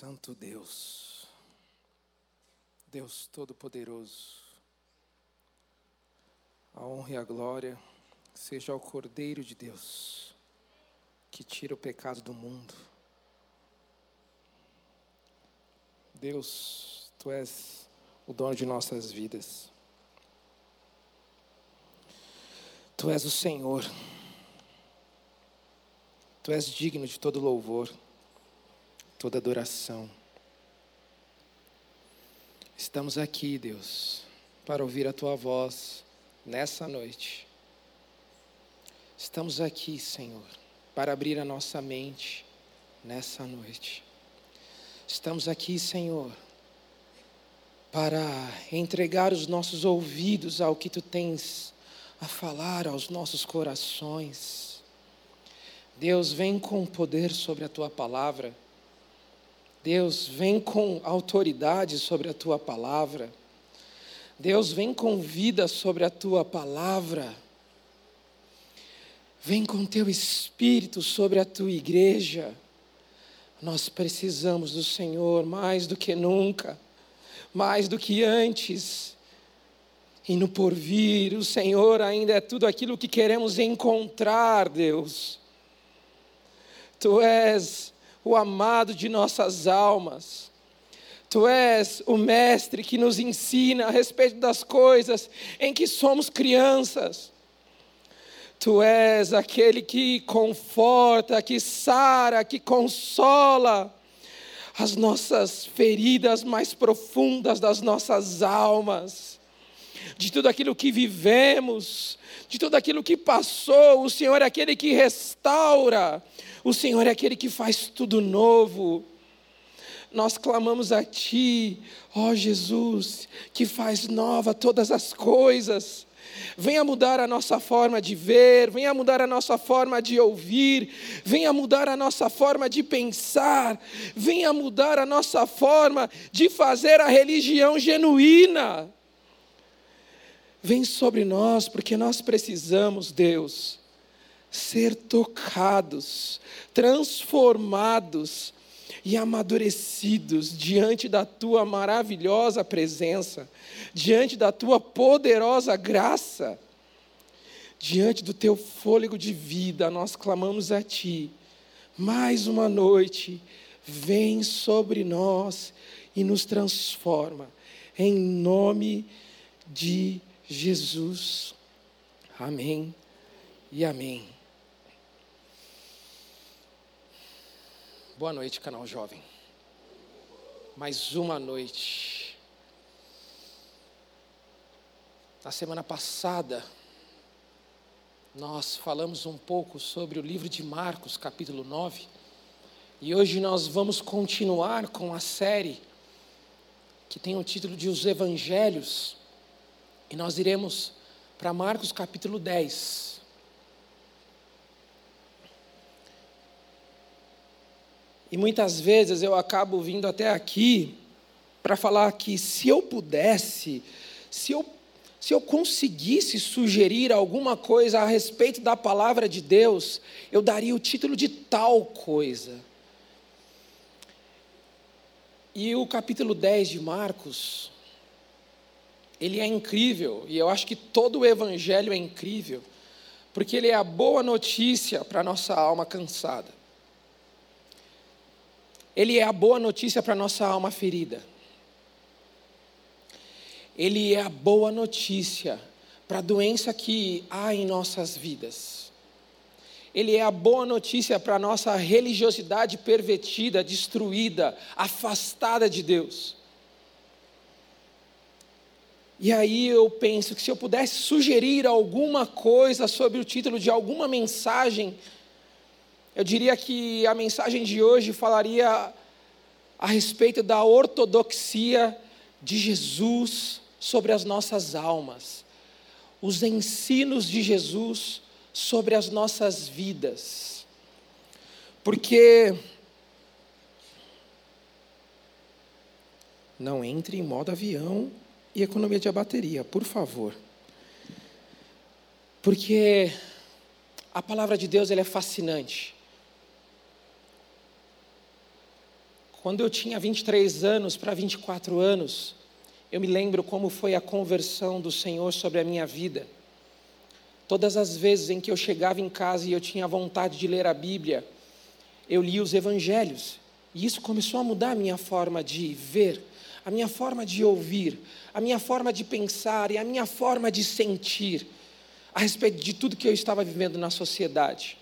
Santo Deus, Deus Todo-Poderoso, a honra e a glória seja ao Cordeiro de Deus, que tira o pecado do mundo. Deus, Tu és o dono de nossas vidas. Tu és o Senhor. Tu és digno de todo louvor toda adoração. Estamos aqui, Deus, para ouvir a tua voz nessa noite. Estamos aqui, Senhor, para abrir a nossa mente nessa noite. Estamos aqui, Senhor, para entregar os nossos ouvidos ao que tu tens a falar aos nossos corações. Deus, vem com poder sobre a tua palavra. Deus, vem com autoridade sobre a tua palavra. Deus, vem com vida sobre a tua palavra. Vem com teu espírito sobre a tua igreja. Nós precisamos do Senhor mais do que nunca, mais do que antes. E no porvir, o Senhor ainda é tudo aquilo que queremos encontrar, Deus. Tu és o amado de nossas almas. Tu és o mestre que nos ensina a respeito das coisas em que somos crianças. Tu és aquele que conforta, que sara, que consola as nossas feridas mais profundas das nossas almas, de tudo aquilo que vivemos, de tudo aquilo que passou. O Senhor é aquele que restaura, o Senhor é aquele que faz tudo novo. Nós clamamos a Ti, ó Jesus, que faz nova todas as coisas. Venha mudar a nossa forma de ver, venha mudar a nossa forma de ouvir, venha mudar a nossa forma de pensar, venha mudar a nossa forma de fazer a religião genuína. Vem sobre nós, porque nós precisamos, Deus, ser tocados, transformados e amadurecidos diante da tua maravilhosa presença, diante da tua poderosa graça, diante do teu fôlego de vida, nós clamamos a ti. Mais uma noite, vem sobre nós e nos transforma, em nome de Jesus. Amém e amém. Boa noite, canal jovem. Mais uma noite. Na semana passada, nós falamos um pouco sobre o livro de Marcos, capítulo 9, e hoje nós vamos continuar com a série que tem o título de Os Evangelhos, e nós iremos para Marcos, capítulo 10. E muitas vezes eu acabo vindo até aqui para falar que se eu pudesse, se eu, se eu conseguisse sugerir alguma coisa a respeito da palavra de Deus, eu daria o título de tal coisa. E o capítulo 10 de Marcos, ele é incrível, e eu acho que todo o evangelho é incrível, porque ele é a boa notícia para a nossa alma cansada. Ele é a boa notícia para a nossa alma ferida. Ele é a boa notícia para a doença que há em nossas vidas. Ele é a boa notícia para a nossa religiosidade pervertida, destruída, afastada de Deus. E aí eu penso que se eu pudesse sugerir alguma coisa sobre o título de alguma mensagem, eu diria que a mensagem de hoje falaria a respeito da ortodoxia de Jesus sobre as nossas almas, os ensinos de Jesus sobre as nossas vidas. Porque não entre em modo avião e economia de bateria, por favor. Porque a palavra de Deus ela é fascinante. Quando eu tinha 23 anos para 24 anos, eu me lembro como foi a conversão do Senhor sobre a minha vida. Todas as vezes em que eu chegava em casa e eu tinha vontade de ler a Bíblia, eu li os evangelhos. E isso começou a mudar a minha forma de ver, a minha forma de ouvir, a minha forma de pensar e a minha forma de sentir a respeito de tudo que eu estava vivendo na sociedade.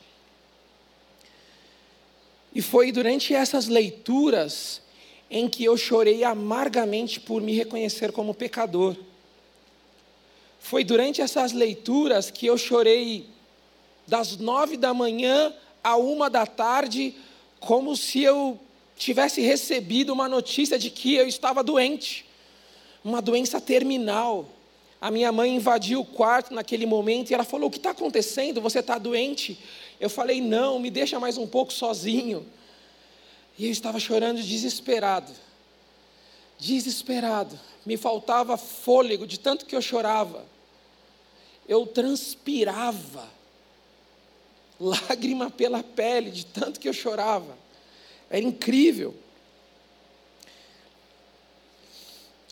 E foi durante essas leituras em que eu chorei amargamente por me reconhecer como pecador. Foi durante essas leituras que eu chorei das nove da manhã à uma da tarde, como se eu tivesse recebido uma notícia de que eu estava doente, uma doença terminal. A minha mãe invadiu o quarto naquele momento e ela falou: O que está acontecendo? Você está doente? Eu falei: Não, me deixa mais um pouco sozinho. E eu estava chorando desesperado. Desesperado. Me faltava fôlego de tanto que eu chorava. Eu transpirava. Lágrima pela pele de tanto que eu chorava. Era incrível.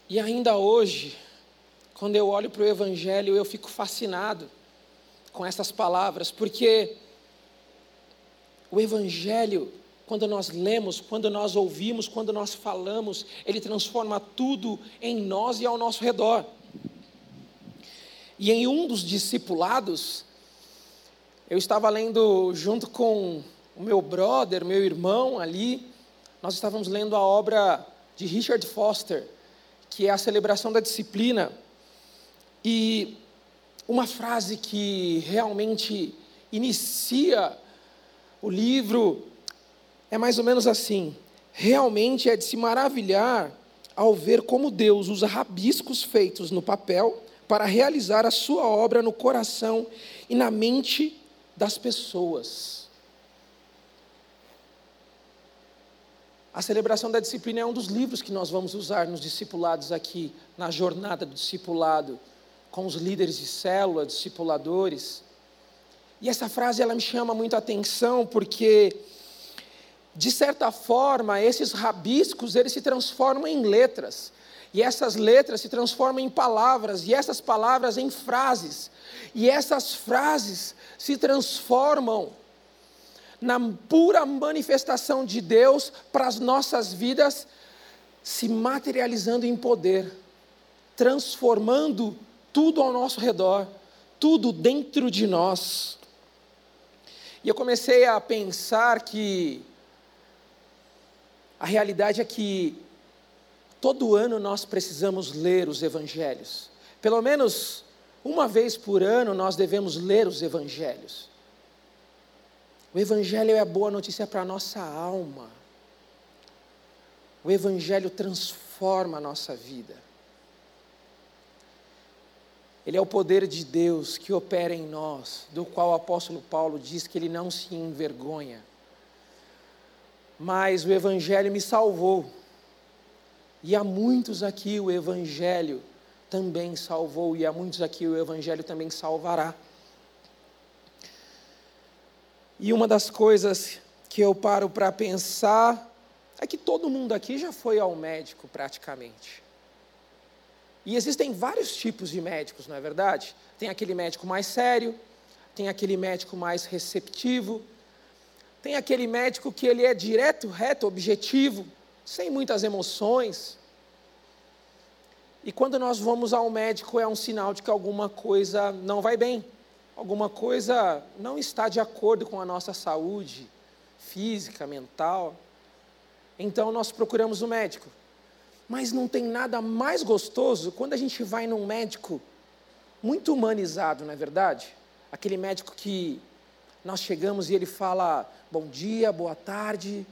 E ainda hoje, quando eu olho para o Evangelho, eu fico fascinado com essas palavras, porque o Evangelho quando nós lemos, quando nós ouvimos, quando nós falamos, ele transforma tudo em nós e ao nosso redor. E em um dos discipulados, eu estava lendo junto com o meu brother, meu irmão ali, nós estávamos lendo a obra de Richard Foster, que é a celebração da disciplina. E uma frase que realmente inicia o livro é mais ou menos assim: realmente é de se maravilhar ao ver como Deus usa rabiscos feitos no papel para realizar a sua obra no coração e na mente das pessoas. A celebração da disciplina é um dos livros que nós vamos usar nos discipulados aqui, na jornada do discipulado, com os líderes de célula, discipuladores. E essa frase ela me chama muito a atenção porque de certa forma, esses rabiscos, eles se transformam em letras. E essas letras se transformam em palavras, e essas palavras em frases. E essas frases se transformam na pura manifestação de Deus para as nossas vidas, se materializando em poder, transformando tudo ao nosso redor, tudo dentro de nós. E eu comecei a pensar que a realidade é que todo ano nós precisamos ler os evangelhos. Pelo menos uma vez por ano nós devemos ler os evangelhos. O evangelho é a boa notícia para a nossa alma. O evangelho transforma a nossa vida. Ele é o poder de Deus que opera em nós, do qual o apóstolo Paulo diz que ele não se envergonha mas o Evangelho me salvou. E a muitos aqui o Evangelho também salvou, e a muitos aqui o Evangelho também salvará. E uma das coisas que eu paro para pensar é que todo mundo aqui já foi ao médico praticamente. E existem vários tipos de médicos, não é verdade? Tem aquele médico mais sério, tem aquele médico mais receptivo, tem aquele médico que ele é direto, reto, objetivo, sem muitas emoções. E quando nós vamos ao médico é um sinal de que alguma coisa não vai bem, alguma coisa não está de acordo com a nossa saúde física, mental. Então nós procuramos o médico. Mas não tem nada mais gostoso quando a gente vai num médico muito humanizado, não é verdade? Aquele médico que nós chegamos e ele fala bom dia, boa tarde.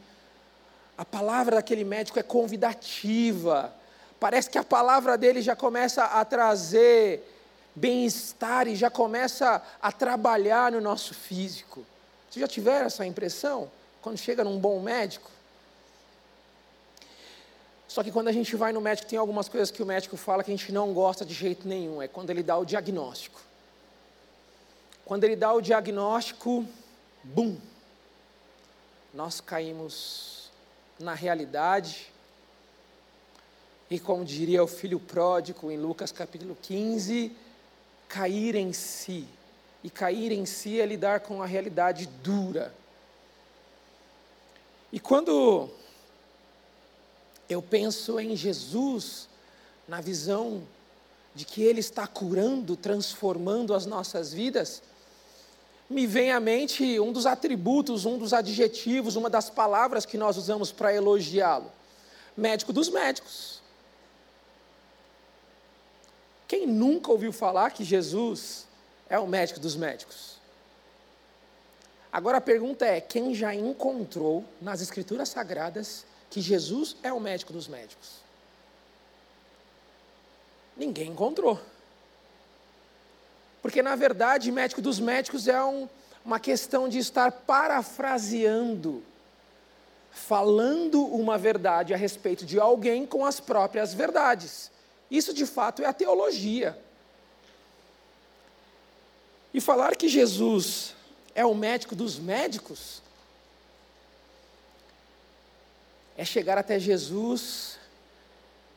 A palavra daquele médico é convidativa. Parece que a palavra dele já começa a trazer bem-estar e já começa a trabalhar no nosso físico. Vocês já tiveram essa impressão? Quando chega num bom médico? Só que quando a gente vai no médico, tem algumas coisas que o médico fala que a gente não gosta de jeito nenhum. É quando ele dá o diagnóstico. Quando ele dá o diagnóstico, bum, nós caímos na realidade. E como diria o filho pródigo em Lucas capítulo 15, cair em si. E cair em si é lidar com a realidade dura. E quando eu penso em Jesus, na visão de que Ele está curando, transformando as nossas vidas, me vem à mente um dos atributos, um dos adjetivos, uma das palavras que nós usamos para elogiá-lo: médico dos médicos. Quem nunca ouviu falar que Jesus é o médico dos médicos? Agora a pergunta é: quem já encontrou nas Escrituras Sagradas que Jesus é o médico dos médicos? Ninguém encontrou. Porque, na verdade, médico dos médicos é um, uma questão de estar parafraseando, falando uma verdade a respeito de alguém com as próprias verdades. Isso, de fato, é a teologia. E falar que Jesus é o médico dos médicos é chegar até Jesus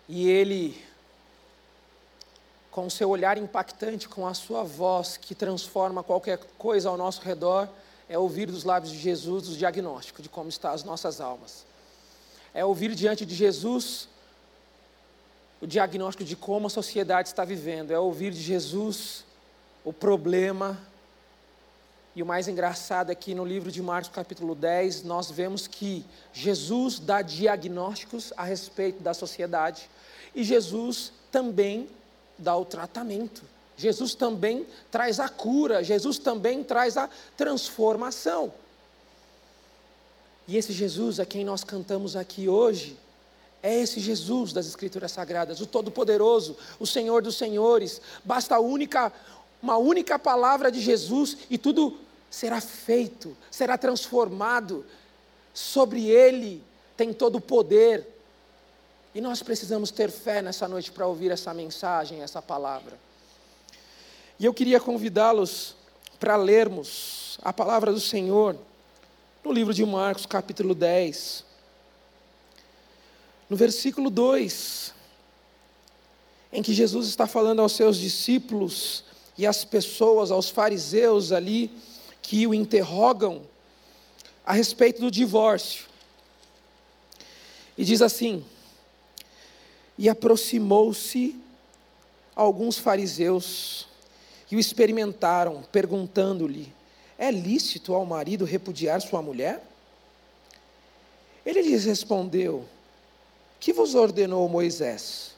e ele com o seu olhar impactante, com a sua voz que transforma qualquer coisa ao nosso redor, é ouvir dos lábios de Jesus o diagnóstico de como estão as nossas almas. É ouvir diante de Jesus o diagnóstico de como a sociedade está vivendo, é ouvir de Jesus o problema. E o mais engraçado é que no livro de Marcos, capítulo 10, nós vemos que Jesus dá diagnósticos a respeito da sociedade e Jesus também dá o tratamento. Jesus também traz a cura, Jesus também traz a transformação. E esse Jesus a quem nós cantamos aqui hoje, é esse Jesus das Escrituras Sagradas, o Todo-Poderoso, o Senhor dos Senhores. Basta única, uma única palavra de Jesus e tudo será feito, será transformado. Sobre Ele tem todo o poder, e nós precisamos ter fé nessa noite para ouvir essa mensagem, essa palavra. E eu queria convidá-los para lermos a palavra do Senhor no livro de Marcos, capítulo 10. No versículo 2, em que Jesus está falando aos seus discípulos e às pessoas, aos fariseus ali, que o interrogam a respeito do divórcio. E diz assim: e aproximou-se alguns fariseus e o experimentaram, perguntando-lhe: É lícito ao marido repudiar sua mulher? Ele lhes respondeu: Que vos ordenou Moisés?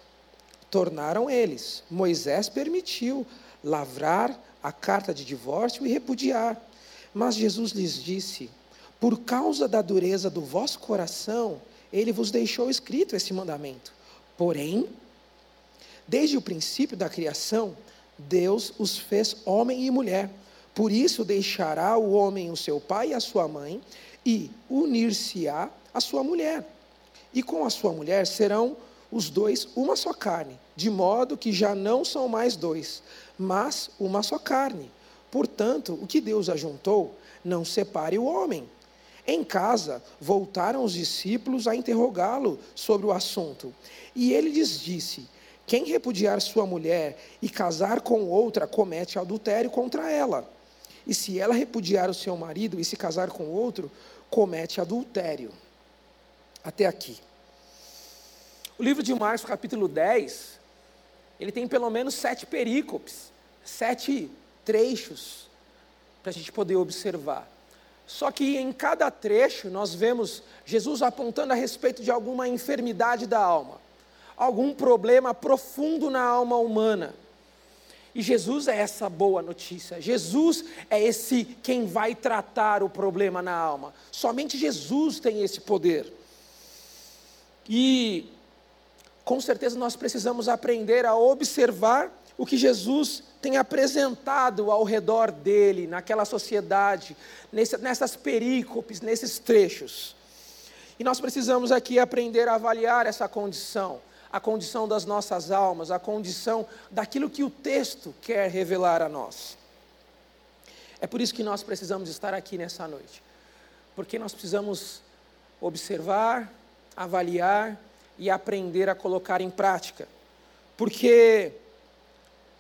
Tornaram eles: Moisés permitiu lavrar a carta de divórcio e repudiar. Mas Jesus lhes disse: Por causa da dureza do vosso coração, ele vos deixou escrito esse mandamento. Porém, desde o princípio da criação, Deus os fez homem e mulher. Por isso deixará o homem o seu pai e a sua mãe e unir-se-á a sua mulher. E com a sua mulher serão os dois uma só carne, de modo que já não são mais dois, mas uma só carne. Portanto, o que Deus ajuntou, não separe o homem. Em casa, voltaram os discípulos a interrogá-lo sobre o assunto. E ele lhes disse: Quem repudiar sua mulher e casar com outra, comete adultério contra ela. E se ela repudiar o seu marido e se casar com outro, comete adultério. Até aqui. O livro de Marcos, capítulo 10, ele tem pelo menos sete perícopes, sete trechos, para a gente poder observar. Só que em cada trecho nós vemos Jesus apontando a respeito de alguma enfermidade da alma, algum problema profundo na alma humana. E Jesus é essa boa notícia. Jesus é esse quem vai tratar o problema na alma. Somente Jesus tem esse poder. E com certeza nós precisamos aprender a observar o que Jesus tem apresentado ao redor dele, naquela sociedade, nessas perícopes, nesses trechos. E nós precisamos aqui aprender a avaliar essa condição, a condição das nossas almas, a condição daquilo que o texto quer revelar a nós. É por isso que nós precisamos estar aqui nessa noite, porque nós precisamos observar, avaliar e aprender a colocar em prática. Porque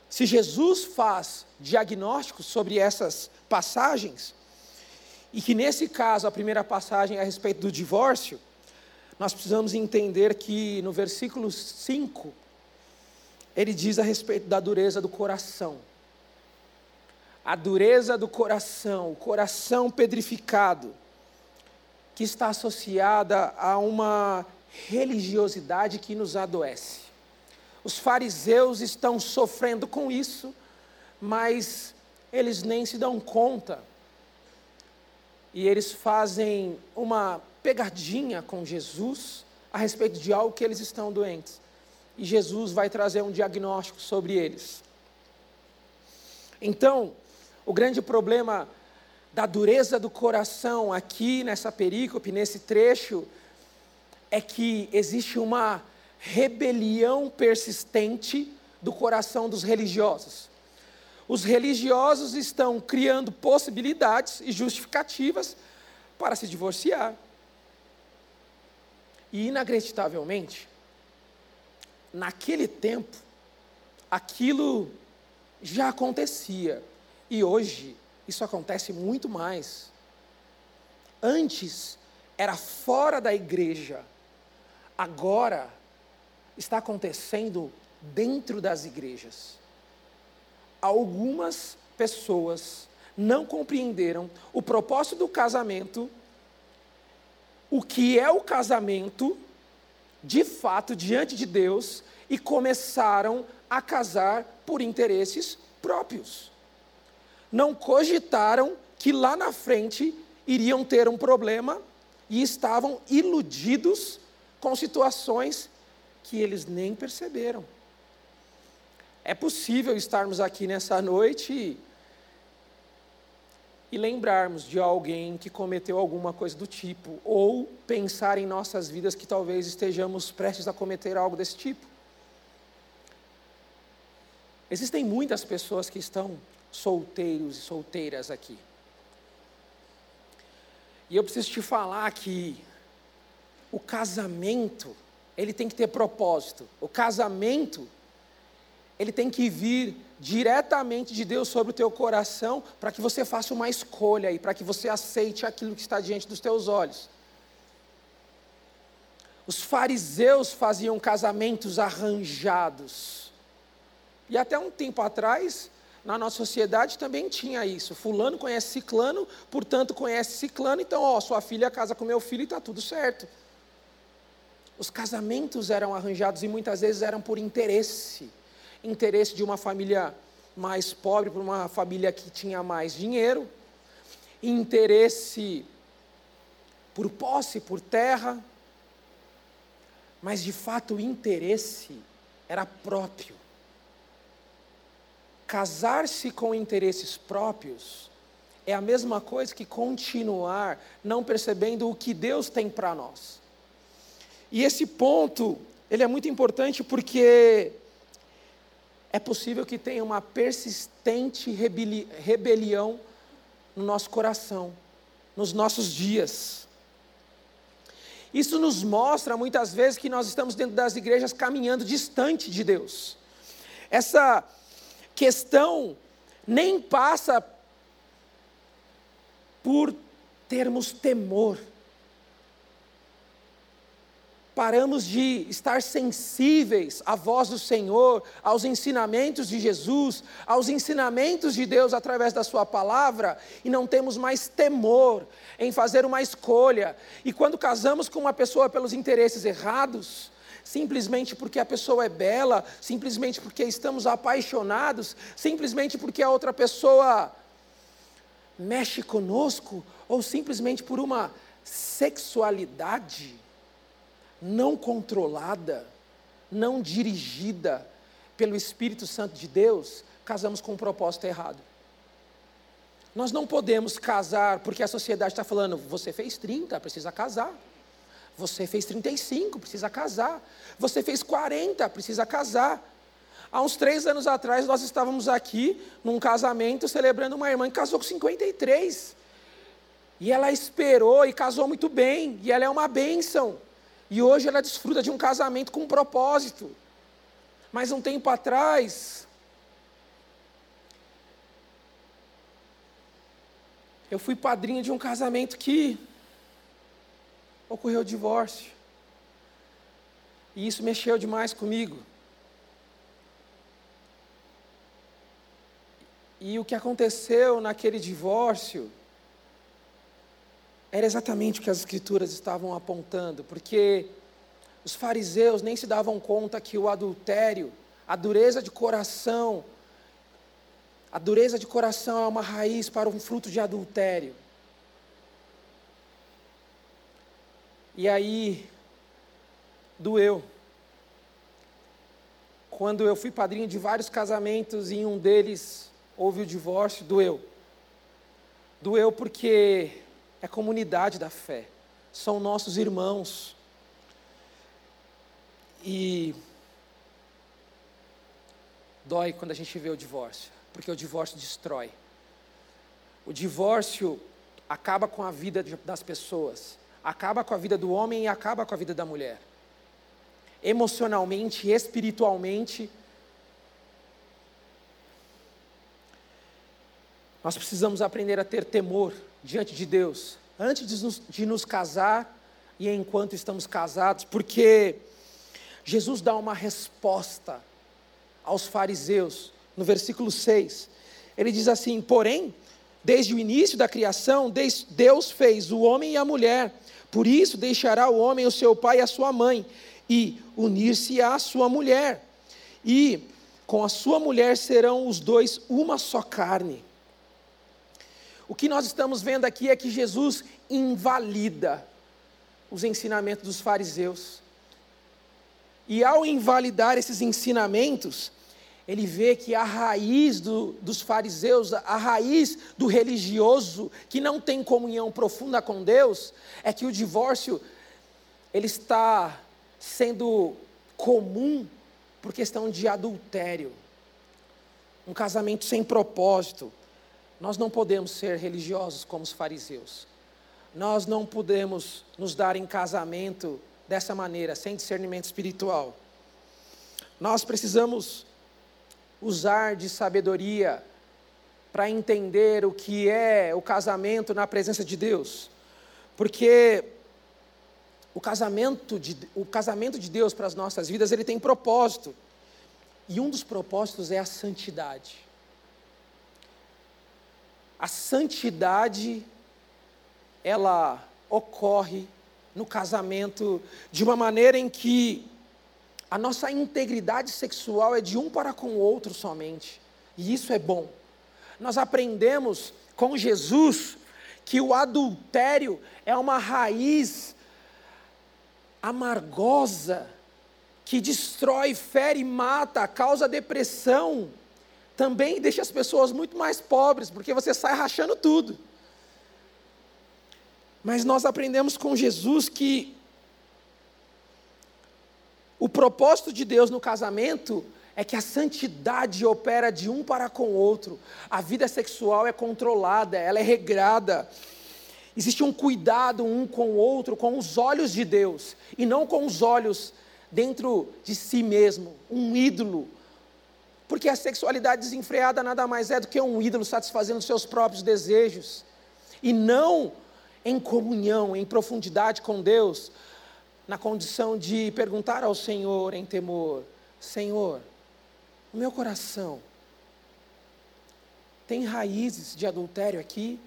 se Jesus faz diagnóstico sobre essas passagens, e que nesse caso a primeira passagem é a respeito do divórcio, nós precisamos entender que no versículo 5, ele diz a respeito da dureza do coração. A dureza do coração, o coração pedrificado, que está associada a uma religiosidade que nos adoece. Os fariseus estão sofrendo com isso, mas eles nem se dão conta. E eles fazem uma pegadinha com Jesus a respeito de algo que eles estão doentes. E Jesus vai trazer um diagnóstico sobre eles. Então, o grande problema da dureza do coração aqui nessa perícope, nesse trecho, é que existe uma rebelião persistente do coração dos religiosos. Os religiosos estão criando possibilidades e justificativas para se divorciar. E, inacreditavelmente, naquele tempo, aquilo já acontecia. E hoje, isso acontece muito mais. Antes, era fora da igreja. Agora, está acontecendo dentro das igrejas. Algumas pessoas não compreenderam o propósito do casamento, o que é o casamento, de fato, diante de Deus, e começaram a casar por interesses próprios. Não cogitaram que lá na frente iriam ter um problema e estavam iludidos com situações que eles nem perceberam. É possível estarmos aqui nessa noite e, lembrarmos de alguém que cometeu alguma coisa do tipo, ou pensar em nossas vidas que talvez estejamos prestes a cometer algo desse tipo. Existem muitas pessoas que estão solteiros e solteiras aqui. E eu preciso te falar que o casamento ele tem que ter propósito. O casamento, ele tem que vir diretamente de Deus sobre o teu coração, para que você faça uma escolha e para que você aceite aquilo que está diante dos teus olhos. Os fariseus faziam casamentos arranjados. E até um tempo atrás, na nossa sociedade também tinha isso. Fulano conhece ciclano, portanto conhece ciclano, então, ó, sua filha casa com meu filho e está tudo certo. Os casamentos eram arranjados e muitas vezes eram por interesse interesse de uma família mais pobre para uma família que tinha mais dinheiro, interesse por posse, por terra, mas de fato o interesse era próprio. Casar-se com interesses próprios é a mesma coisa que continuar não percebendo o que Deus tem para nós. E esse ponto, ele é muito importante porque é possível que tenha uma persistente rebeli rebelião no nosso coração, nos nossos dias. Isso nos mostra muitas vezes que nós estamos dentro das igrejas caminhando distante de Deus. Essa questão nem passa por termos temor paramos de estar sensíveis à voz do Senhor, aos ensinamentos de Jesus, aos ensinamentos de Deus através da Sua palavra, e não temos mais temor em fazer uma escolha. E quando casamos com uma pessoa pelos interesses errados, simplesmente porque a pessoa é bela, simplesmente porque estamos apaixonados, simplesmente porque a outra pessoa mexe conosco, ou simplesmente por uma sexualidade não controlada, não dirigida pelo Espírito Santo de Deus, casamos com um propósito errado. Nós não podemos casar porque a sociedade está falando, você fez 30, precisa casar. Você fez 35, precisa casar. Você fez 40, precisa casar. Há uns três anos atrás, nós estávamos aqui num casamento celebrando uma irmã que casou com 53. E ela esperou e casou muito bem. E ela é uma bênção. E hoje ela desfruta de um casamento com um propósito. Mas um tempo atrás, eu fui padrinho de um casamento que ocorreu o divórcio. E isso mexeu demais comigo. E o que aconteceu naquele divórcio era exatamente o que as escrituras estavam apontando, porque os fariseus nem se davam conta que o adultério, a dureza de coração, a dureza de coração é uma raiz para um fruto de adultério. E aí, doeu. Quando eu fui padrinho de vários casamentos e em um deles houve o divórcio, doeu. Doeu porque é comunidade da fé, são nossos irmãos. E dói quando a gente vê o divórcio, porque o divórcio destrói. O divórcio acaba com a vida das pessoas, acaba com a vida do homem e acaba com a vida da mulher. Emocionalmente, espiritualmente, nós precisamos aprender a ter temor diante de Deus, antes de nos, de nos casar e enquanto estamos casados, porque Jesus dá uma resposta aos fariseus, no versículo 6. Ele diz assim: Porém, desde o início da criação, Deus fez o homem e a mulher, por isso deixará o homem o seu pai e a sua mãe, e unir-se à sua mulher, e com a sua mulher serão os dois uma só carne. O que nós estamos vendo aqui é que Jesus invalida os ensinamentos dos fariseus. E ao invalidar esses ensinamentos, ele vê que a raiz do, dos fariseus, a raiz do religioso que não tem comunhão profunda com Deus, é que o divórcio ele está sendo comum por questão de adultério, um casamento sem propósito, nós não podemos ser religiosos como os fariseus. Nós não podemos nos dar em casamento dessa maneira, sem discernimento espiritual. Nós precisamos usar de sabedoria para entender o que é o casamento na presença de Deus. Porque o casamento de, o casamento de Deus para as nossas vidas, ele tem propósito. E um dos propósitos é a santidade. A santidade, ela ocorre no casamento de uma maneira em que a nossa integridade sexual é de um para com o outro somente. E isso é bom. Nós aprendemos com Jesus que o adultério é uma raiz amargosa que destrói, fere, mata, causa depressão, também deixa as pessoas muito mais pobres, porque você sai rachando tudo. Mas nós aprendemos com Jesus que o propósito de Deus no casamento é que a santidade opera de um para com o outro. A vida sexual é controlada, ela é regrada. Existe um cuidado um com o outro, com os olhos de Deus, e não com os olhos dentro de si mesmo, um ídolo, porque a sexualidade desenfreada nada mais é do que um ídolo satisfazendo seus próprios desejos. E não em comunhão, em profundidade com Deus, na condição de perguntar ao Senhor em temor: Senhor, o meu coração tem raízes de adultério aqui?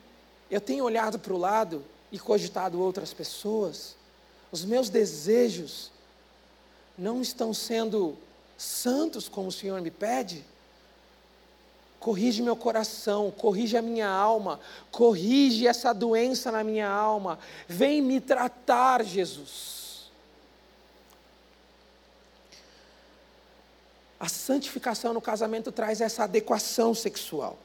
Eu tenho olhado para o lado e cogitado outras pessoas? Os meus desejos não estão sendo santos como o Senhor me pede? Corrige meu coração, corrige a minha alma, corrige essa doença na minha alma. Vem me tratar, Jesus. A santificação no casamento traz essa adequação sexual.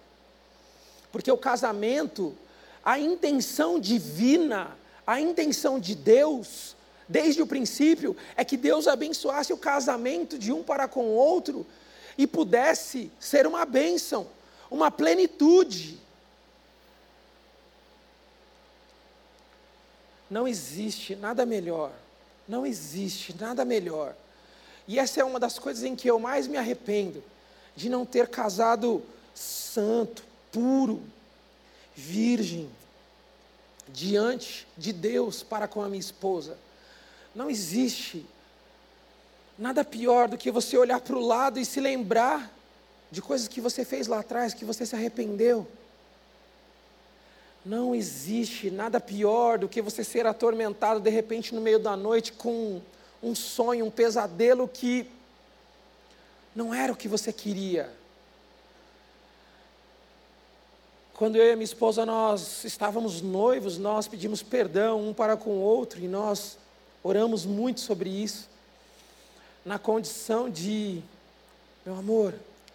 Porque o casamento, a intenção divina, a intenção de Deus, desde o princípio, é que Deus abençoasse o casamento de um para com o outro e pudesse ser uma bênção, uma plenitude. Não existe nada melhor Não existe nada melhor. E essa é uma das coisas em que eu mais me arrependo, de não ter casado santo, puro, virgem, diante de Deus para com a minha esposa. Não existe nada pior do que você olhar para o lado e se lembrar de coisas que você fez lá atrás, que você se arrependeu. Não existe nada pior do que você ser atormentado de repente no meio da noite com um sonho, um pesadelo que não era o que você queria. Quando eu e minha esposa nós estávamos noivos, nós pedimos perdão um para com o outro e nós oramos muito sobre isso, na condição de, meu amor,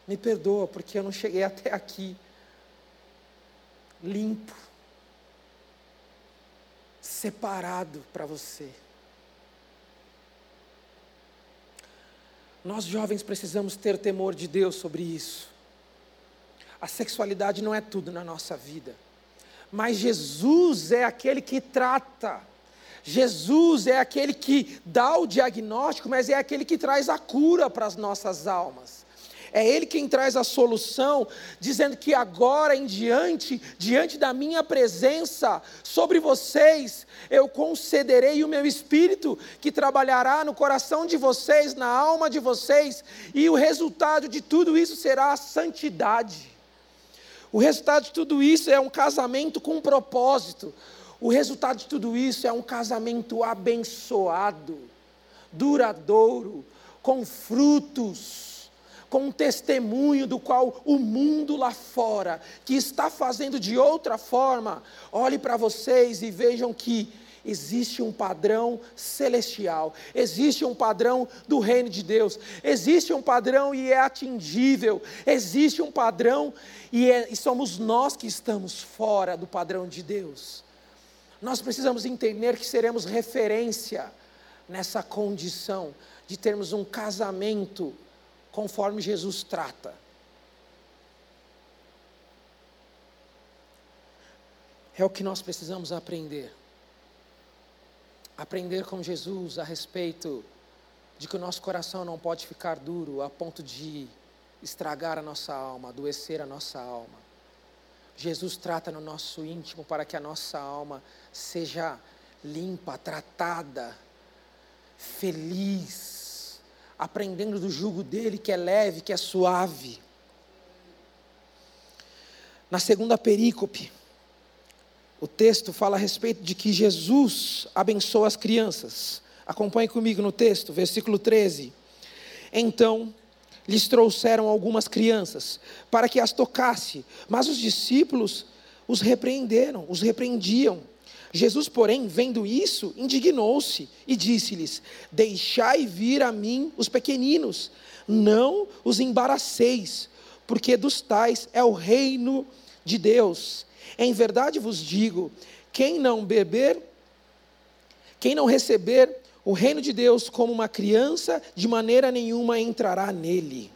me perdoa porque eu não cheguei até aqui limpo, separado para você. Nós jovens precisamos ter temor de Deus sobre isso. A sexualidade não é tudo na nossa vida, mas Jesus é aquele que trata. Jesus é aquele que dá o diagnóstico, mas é aquele que traz a cura para as nossas almas. É Ele quem traz a solução, dizendo que agora em diante, diante da minha presença sobre vocês, eu concederei o meu espírito, que trabalhará no coração de vocês, na alma de vocês, e o resultado de tudo isso será a santidade. O resultado de tudo isso é um casamento com um propósito. O resultado de tudo isso é um casamento abençoado, duradouro, com frutos com um testemunho do qual o mundo lá fora, que está fazendo de outra forma, olhe para vocês e vejam que existe um padrão celestial, existe um padrão do reino de Deus, existe um padrão e é atingível, existe um padrão e, é, e somos nós que estamos fora do padrão de Deus. Nós precisamos entender que seremos referência nessa condição de termos um casamento conforme Jesus trata. É o que nós precisamos aprender. Aprender com Jesus a respeito de que o nosso coração não pode ficar duro a ponto de estragar a nossa alma, adoecer a nossa alma. Jesus trata no nosso íntimo para que a nossa alma seja limpa, tratada, feliz, aprendendo do jugo dele, que é leve, que é suave. Na segunda perícope, o texto fala a respeito de que Jesus abençoa as crianças. Acompanhe comigo no texto, versículo 13. Então lhes trouxeram algumas crianças para que as tocasse, mas os discípulos os repreenderam, os repreendiam. Jesus, porém, vendo isso, indignou-se e disse-lhes: Deixai vir a mim os pequeninos, não os embaraceis, porque dos tais é o reino de Deus. Em verdade vos digo: quem não beber, quem não receber o reino de Deus como uma criança, de maneira nenhuma entrará nele.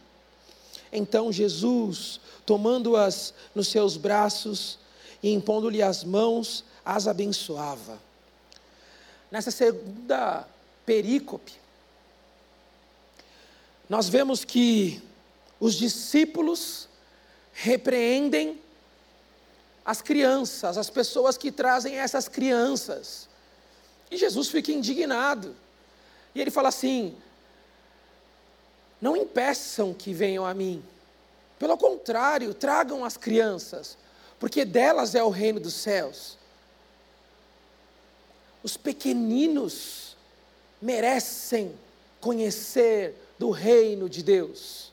Então Jesus, tomando-as nos seus braços e impondo-lhe as mãos, as abençoava. Nessa segunda perícope, nós vemos que os discípulos repreendem as crianças, as pessoas que trazem essas crianças. E Jesus fica indignado. E ele fala assim: não impeçam que venham a mim. Pelo contrário, tragam as crianças, porque delas é o reino dos céus. Os pequeninos merecem conhecer do reino de Deus.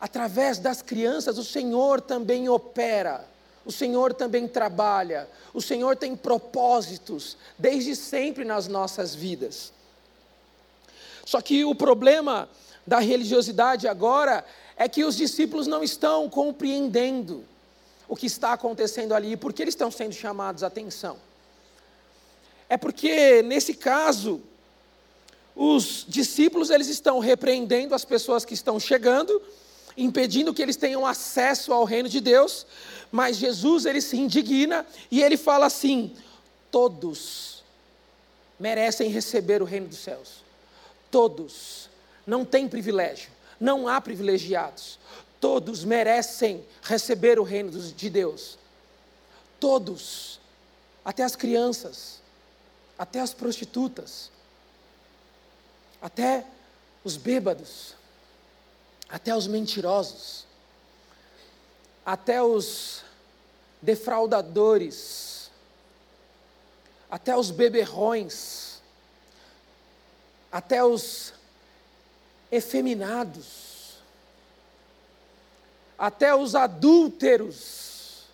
Através das crianças, o Senhor também opera, o Senhor também trabalha, o Senhor tem propósitos desde sempre nas nossas vidas. Só que o problema da religiosidade agora é que os discípulos não estão compreendendo o que está acontecendo ali, porque eles estão sendo chamados a atenção. É porque, nesse caso, os discípulos eles estão repreendendo as pessoas que estão chegando, impedindo que eles tenham acesso ao reino de Deus, mas Jesus ele se indigna e ele fala assim: todos merecem receber o reino dos céus. Todos. Não tem privilégio. Não há privilegiados. Todos merecem receber o reino de Deus. Todos. Até as crianças. Até as prostitutas. Até os bêbados. Até os mentirosos. Até os defraudadores. Até os beberrões. Até os efeminados, até os adúlteros,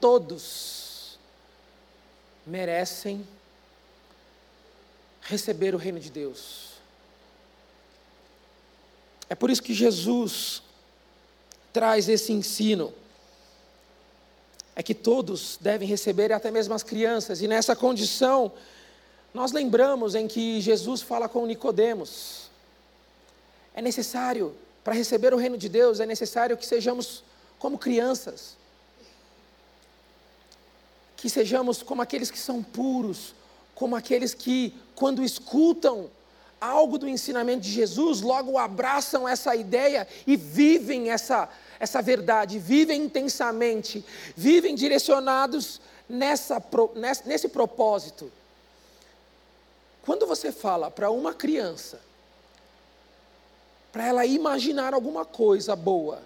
todos merecem receber o reino de Deus. É por isso que Jesus traz esse ensino. É que todos devem receber, até mesmo as crianças, e nessa condição, nós lembramos em que Jesus fala com Nicodemos. É necessário, para receber o reino de Deus, é necessário que sejamos como crianças. Que sejamos como aqueles que são puros, como aqueles que, quando escutam algo do ensinamento de Jesus, logo abraçam essa ideia e vivem essa, essa verdade, vivem intensamente, vivem direcionados nessa, nesse, propósito. Quando você fala para uma criança, para ela imaginar alguma coisa boa,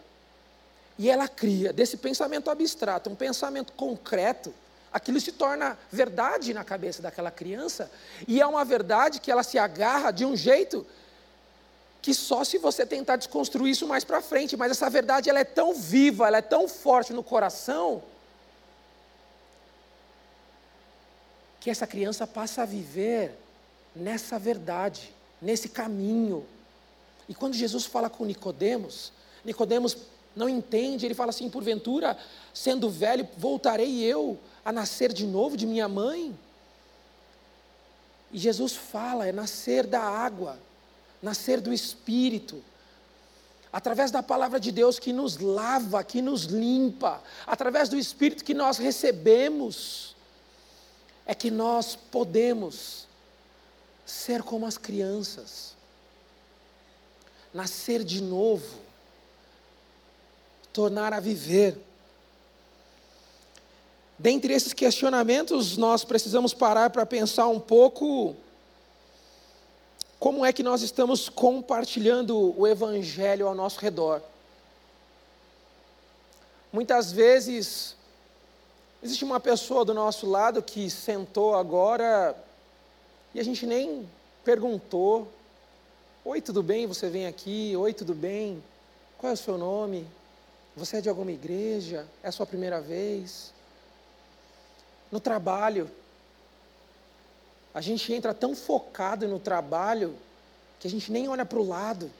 e ela cria desse pensamento abstrato um pensamento concreto, aquilo se torna verdade na cabeça daquela criança, e é uma verdade que ela se agarra de um jeito que só se você tentar desconstruir isso mais para frente, mas essa verdade ela é tão viva, ela é tão forte no coração, que essa criança passa a viver nessa verdade, nesse caminho. E quando Jesus fala com Nicodemos, Nicodemos não entende, ele fala assim: porventura, sendo velho, voltarei eu a nascer de novo de minha mãe? E Jesus fala: é nascer da água, nascer do Espírito, através da palavra de Deus que nos lava, que nos limpa, através do Espírito que nós recebemos, é que nós podemos ser como as crianças, nascer de novo, tornar a viver. Dentre esses questionamentos, nós precisamos parar para pensar um pouco como é que nós estamos compartilhando o Evangelho ao nosso redor. Muitas vezes, existe uma pessoa do nosso lado que sentou agora e a gente nem perguntou: Oi, tudo bem? Você vem aqui? Oi, tudo bem? Qual é o seu nome? Você é de alguma igreja? É a sua primeira vez? No trabalho, a gente entra tão focado no trabalho que a gente nem olha para o lado,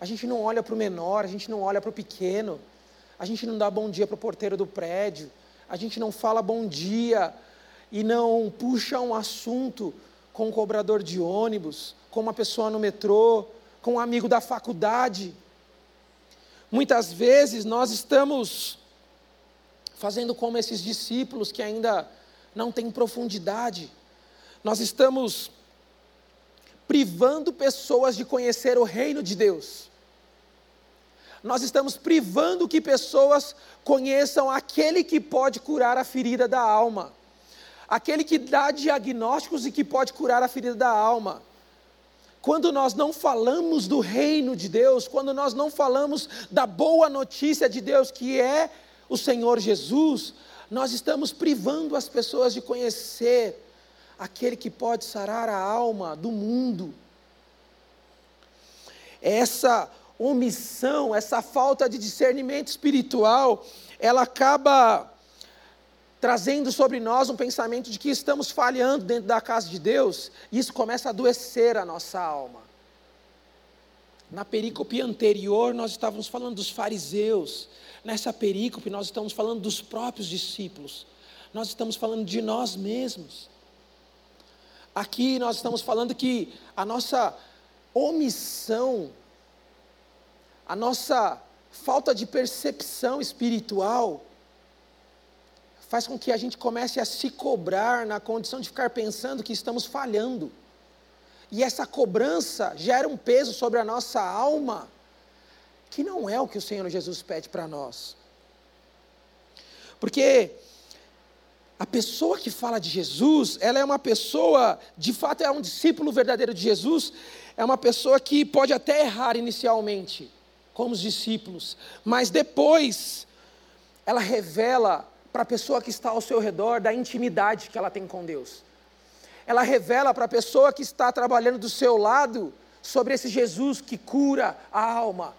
a gente não olha para o menor, a gente não olha para o pequeno, a gente não dá bom dia para o porteiro do prédio, a gente não fala bom dia e não puxa um assunto com um cobrador de ônibus, com uma pessoa no metrô, com um amigo da faculdade. Muitas vezes nós estamos fazendo como esses discípulos que ainda não têm profundidade. Nós estamos privando pessoas de conhecer o reino de Deus. Nós estamos privando que pessoas conheçam aquele que pode curar a ferida da alma aquele que dá diagnósticos e que pode curar a ferida da alma. Quando nós não falamos do reino de Deus, quando nós não falamos da boa notícia de Deus, que é o Senhor Jesus, nós estamos privando as pessoas de conhecer aquele que pode sarar a alma do mundo. Essa omissão, essa falta de discernimento espiritual, ela acaba trazendo sobre nós um pensamento de que estamos falhando dentro da casa de Deus, e isso começa a adoecer a nossa alma. Na perícope anterior, nós estávamos falando dos fariseus, nessa perícope, nós estamos falando dos próprios discípulos, nós estamos falando de nós mesmos. Aqui nós estamos falando que a nossa omissão, a nossa falta de percepção espiritual, faz com que a gente comece a se cobrar na condição de ficar pensando que estamos falhando. E essa cobrança gera um peso sobre a nossa alma, que não é o que o Senhor Jesus pede para nós. Porque a pessoa que fala de Jesus, ela é uma pessoa, de fato é um discípulo verdadeiro de Jesus, é uma pessoa que pode até errar inicialmente, como os discípulos, mas depois ela revela para a pessoa que está ao seu redor da intimidade que ela tem com Deus. Ela revela para a pessoa que está trabalhando do seu lado sobre esse Jesus que cura a alma,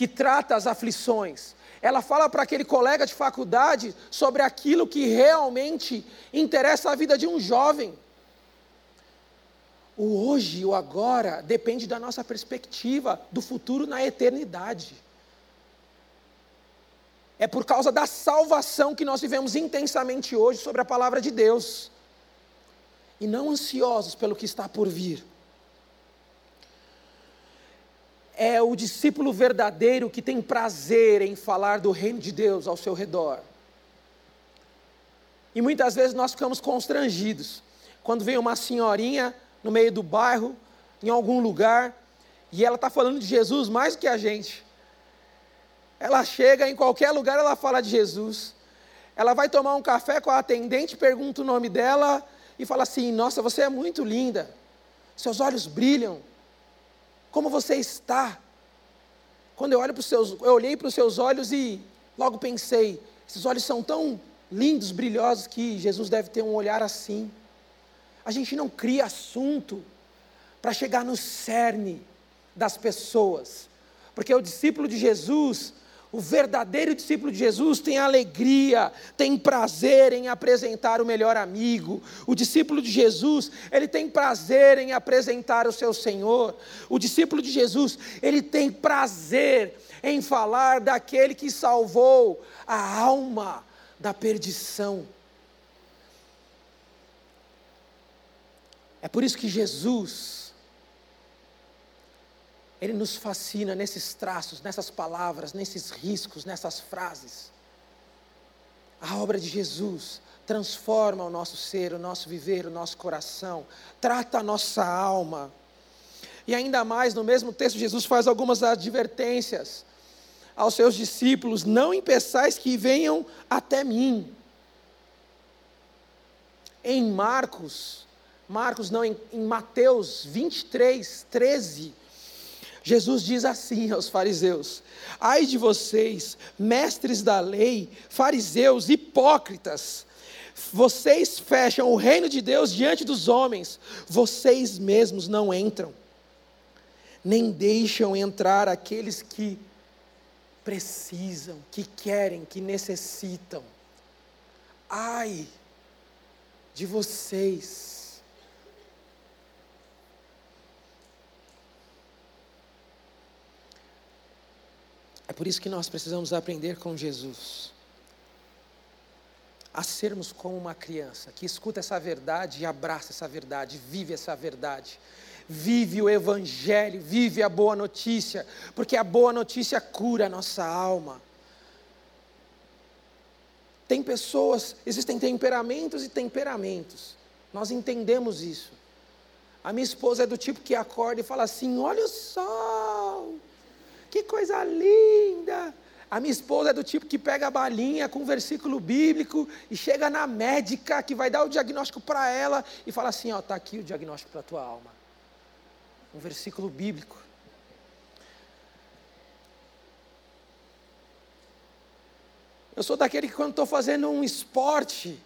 que trata as aflições, ela fala para aquele colega de faculdade sobre aquilo que realmente interessa a vida de um jovem. O hoje o agora depende da nossa perspectiva do futuro na eternidade. É por causa da salvação que nós vivemos intensamente hoje sobre a palavra de Deus. E não ansiosos pelo que está por vir é o discípulo verdadeiro que tem prazer em falar do reino de Deus ao seu redor. E muitas vezes nós ficamos constrangidos quando vem uma senhorinha no meio do bairro, em algum lugar, e ela está falando de Jesus mais do que a gente. Ela chega em qualquer lugar, ela fala de Jesus. Ela vai tomar um café com a atendente, pergunta o nome dela e fala assim: Nossa, você é muito linda, seus olhos brilham, como você está? Quando eu olho para os seus, eu olhei para os seus olhos e logo pensei, esses olhos são tão lindos, brilhosos que Jesus deve ter um olhar assim. A gente não cria assunto para chegar no cerne das pessoas, porque o discípulo de Jesus o verdadeiro discípulo de Jesus tem alegria, tem prazer em apresentar o melhor amigo. O discípulo de Jesus, ele tem prazer em apresentar o seu Senhor. O discípulo de Jesus, ele tem prazer em falar daquele que salvou a alma da perdição. É por isso que Jesus, ele nos fascina nesses traços, nessas palavras, nesses riscos, nessas frases. A obra de Jesus transforma o nosso ser, o nosso viver, o nosso coração, trata a nossa alma. E ainda mais, no mesmo texto, Jesus faz algumas advertências aos seus discípulos: não impeçais que venham até mim. Em Marcos, Marcos não, em, em Mateus 23, 13, Jesus diz assim aos fariseus: Ai de vocês, mestres da lei, fariseus, hipócritas, vocês fecham o reino de Deus diante dos homens, vocês mesmos não entram, nem deixam entrar aqueles que precisam, que querem, que necessitam. Ai de vocês, É por isso que nós precisamos aprender com Jesus. A sermos como uma criança que escuta essa verdade e abraça essa verdade, vive essa verdade, vive o Evangelho, vive a boa notícia, porque a boa notícia cura a nossa alma. Tem pessoas, existem temperamentos e temperamentos, nós entendemos isso. A minha esposa é do tipo que acorda e fala assim: olha sol que coisa linda! A minha esposa é do tipo que pega a balinha com um versículo bíblico e chega na médica que vai dar o diagnóstico para ela e fala assim: Ó, está aqui o diagnóstico para a tua alma. Um versículo bíblico. Eu sou daquele que quando estou fazendo um esporte,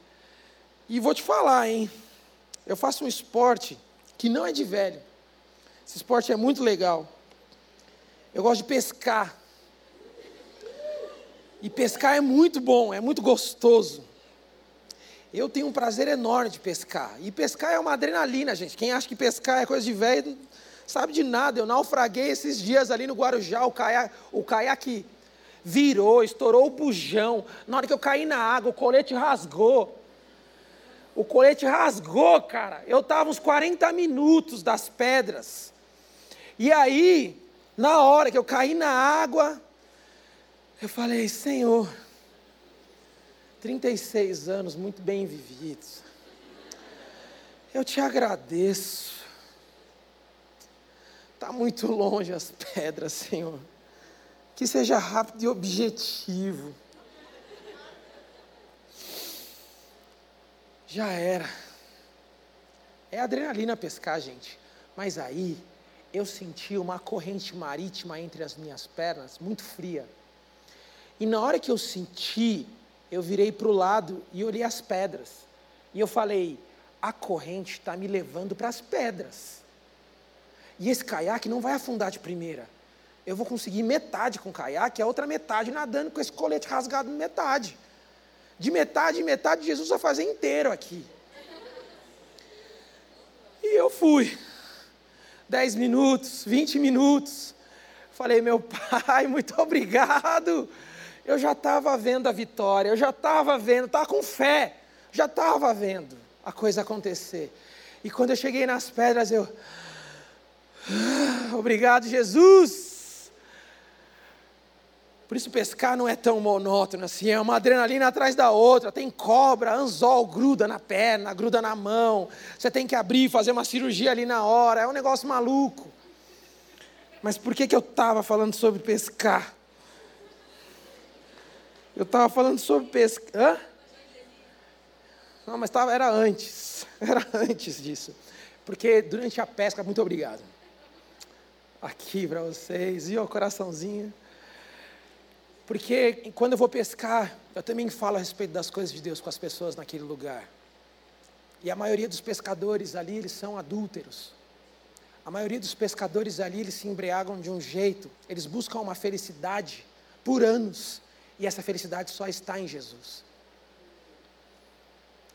e vou te falar, hein? Eu faço um esporte que não é de velho. Esse esporte é muito legal. Eu gosto de pescar. E pescar é muito bom, é muito gostoso. Eu tenho um prazer enorme de pescar. E pescar é uma adrenalina, gente. Quem acha que pescar é coisa de velho, sabe de nada. Eu naufraguei esses dias ali no Guarujá, o caiaque, o caiaque virou, estourou o bujão. Na hora que eu caí na água, o colete rasgou. O colete rasgou, cara. Eu estava uns 40 minutos das pedras. E aí, na hora que eu caí na água, eu falei: Senhor, 36 anos muito bem vividos. Eu te agradeço. Está muito longe as pedras, Senhor. Que seja rápido e objetivo. Já era. É adrenalina pescar, gente. Mas aí eu senti uma corrente marítima entre as minhas pernas, muito fria. E na hora que eu senti, eu virei para o lado e olhei as pedras. E eu falei: a corrente está me levando para as pedras. E esse caiaque não vai afundar de primeira. Eu vou conseguir metade com o caiaque, a outra metade nadando com esse colete rasgado metade. De metade em metade, Jesus vai fazer inteiro aqui. E eu fui. Dez minutos, vinte minutos. Falei, meu pai, muito obrigado. Eu já estava vendo a vitória, eu já estava vendo, estava com fé, já estava vendo a coisa acontecer. E quando eu cheguei nas pedras, eu. Ah, obrigado, Jesus. Por isso pescar não é tão monótono assim, é uma adrenalina atrás da outra. Tem cobra, anzol, gruda na perna, gruda na mão. Você tem que abrir, fazer uma cirurgia ali na hora. É um negócio maluco. Mas por que, que eu estava falando sobre pescar? Eu estava falando sobre pescar. Hã? Não, mas tava, era antes. Era antes disso. Porque durante a pesca, muito obrigado. Aqui para vocês. E o coraçãozinho. Porque quando eu vou pescar, eu também falo a respeito das coisas de Deus com as pessoas naquele lugar. E a maioria dos pescadores ali, eles são adúlteros. A maioria dos pescadores ali, eles se embriagam de um jeito, eles buscam uma felicidade por anos, e essa felicidade só está em Jesus.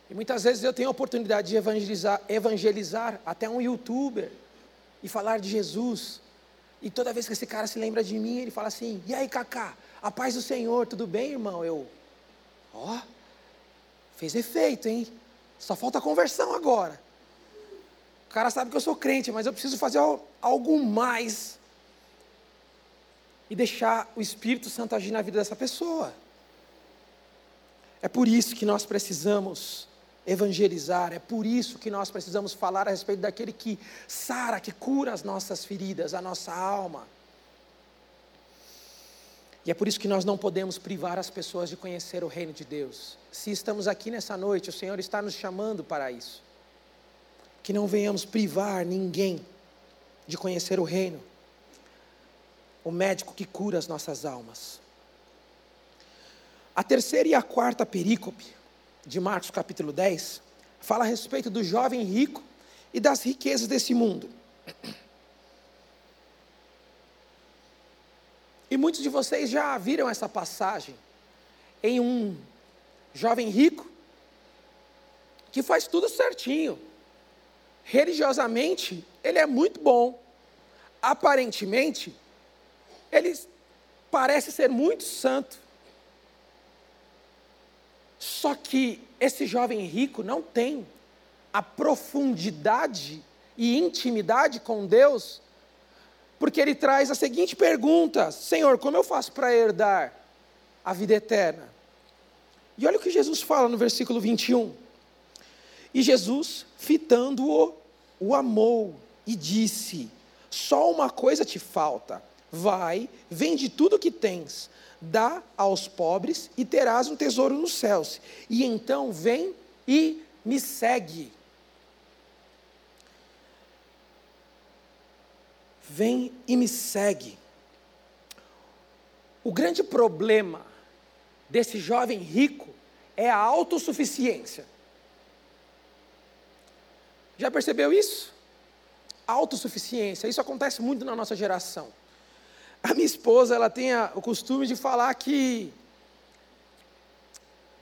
E muitas vezes eu tenho a oportunidade de evangelizar, evangelizar até um youtuber e falar de Jesus. E toda vez que esse cara se lembra de mim, ele fala assim: E aí, Cacá, a paz do Senhor, tudo bem, irmão? Eu, ó, oh, fez efeito, hein? Só falta conversão agora. O cara sabe que eu sou crente, mas eu preciso fazer algo mais e deixar o Espírito Santo agir na vida dessa pessoa. É por isso que nós precisamos evangelizar, é por isso que nós precisamos falar a respeito daquele que sara, que cura as nossas feridas, a nossa alma. E é por isso que nós não podemos privar as pessoas de conhecer o reino de Deus. Se estamos aqui nessa noite, o Senhor está nos chamando para isso. Que não venhamos privar ninguém de conhecer o reino. O médico que cura as nossas almas. A terceira e a quarta perícope de Marcos capítulo 10 fala a respeito do jovem rico e das riquezas desse mundo. E muitos de vocês já viram essa passagem em um jovem rico que faz tudo certinho. Religiosamente, ele é muito bom. Aparentemente, ele parece ser muito santo. Só que esse jovem rico não tem a profundidade e intimidade com Deus porque ele traz a seguinte pergunta: Senhor, como eu faço para herdar a vida eterna? E olha o que Jesus fala no versículo 21. E Jesus, fitando-o, o amou e disse: Só uma coisa te falta. Vai, vende tudo o que tens, dá aos pobres e terás um tesouro nos céus. E então vem e me segue. Vem e me segue. O grande problema desse jovem rico é a autossuficiência. Já percebeu isso? Autossuficiência. Isso acontece muito na nossa geração. A minha esposa, ela tem o costume de falar que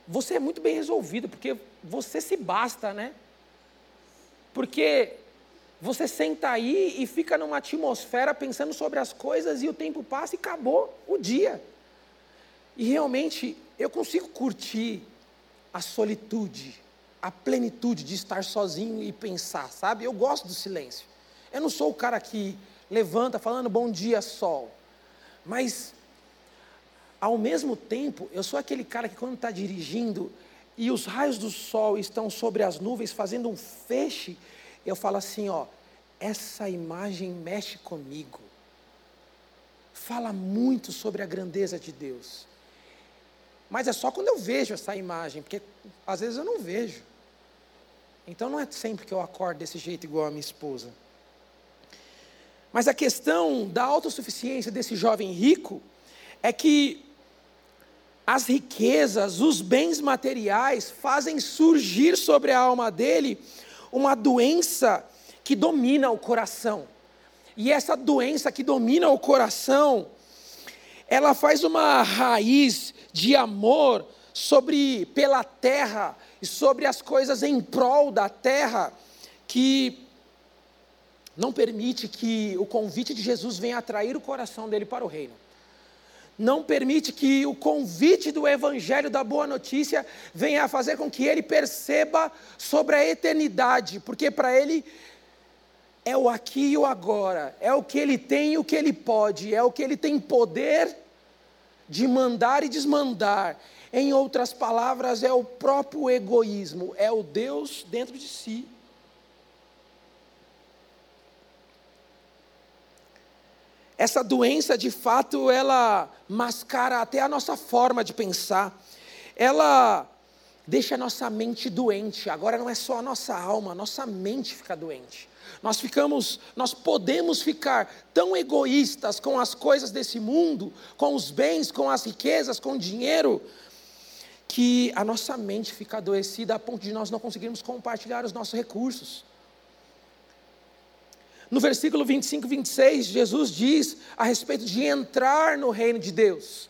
você é muito bem resolvido, porque você se basta, né? Porque você senta aí e fica numa atmosfera pensando sobre as coisas e o tempo passa e acabou o dia. E realmente eu consigo curtir a solitude, a plenitude de estar sozinho e pensar, sabe? Eu gosto do silêncio. Eu não sou o cara que levanta falando bom dia, sol. Mas Ao mesmo tempo, eu sou aquele cara que quando está dirigindo e os raios do sol estão sobre as nuvens fazendo um feixe, eu falo assim, ó, essa imagem mexe comigo. Fala muito sobre a grandeza de Deus. Mas é só quando eu vejo essa imagem, porque às vezes eu não vejo. Então não é sempre que eu acordo desse jeito igual a minha esposa. Mas a questão da autossuficiência desse jovem rico é que as riquezas, os bens materiais fazem surgir sobre a alma dele uma doença que domina o coração. E essa doença que domina o coração, ela faz uma raiz de amor sobre pela terra e sobre as coisas em prol da terra que não permite que o convite de Jesus venha atrair o coração dele para o reino não permite que o convite do Evangelho da Boa Notícia venha a fazer com que ele perceba sobre a eternidade, porque para ele é o aqui e o agora, é o que ele tem e o que ele pode, é o que ele tem poder de mandar e desmandar. Em outras palavras, é o próprio egoísmo, é o Deus dentro de si. Essa doença, de fato, ela mascara até a nossa forma de pensar. Ela deixa a nossa mente doente. Agora não é só a nossa alma, a nossa mente fica doente. Nós ficamos, nós podemos ficar tão egoístas com as coisas desse mundo, com os bens, com as riquezas, com o dinheiro, que a nossa mente fica adoecida a ponto de nós não conseguirmos compartilhar os nossos recursos. No versículo 25 e 26, Jesus diz a respeito de entrar no reino de Deus.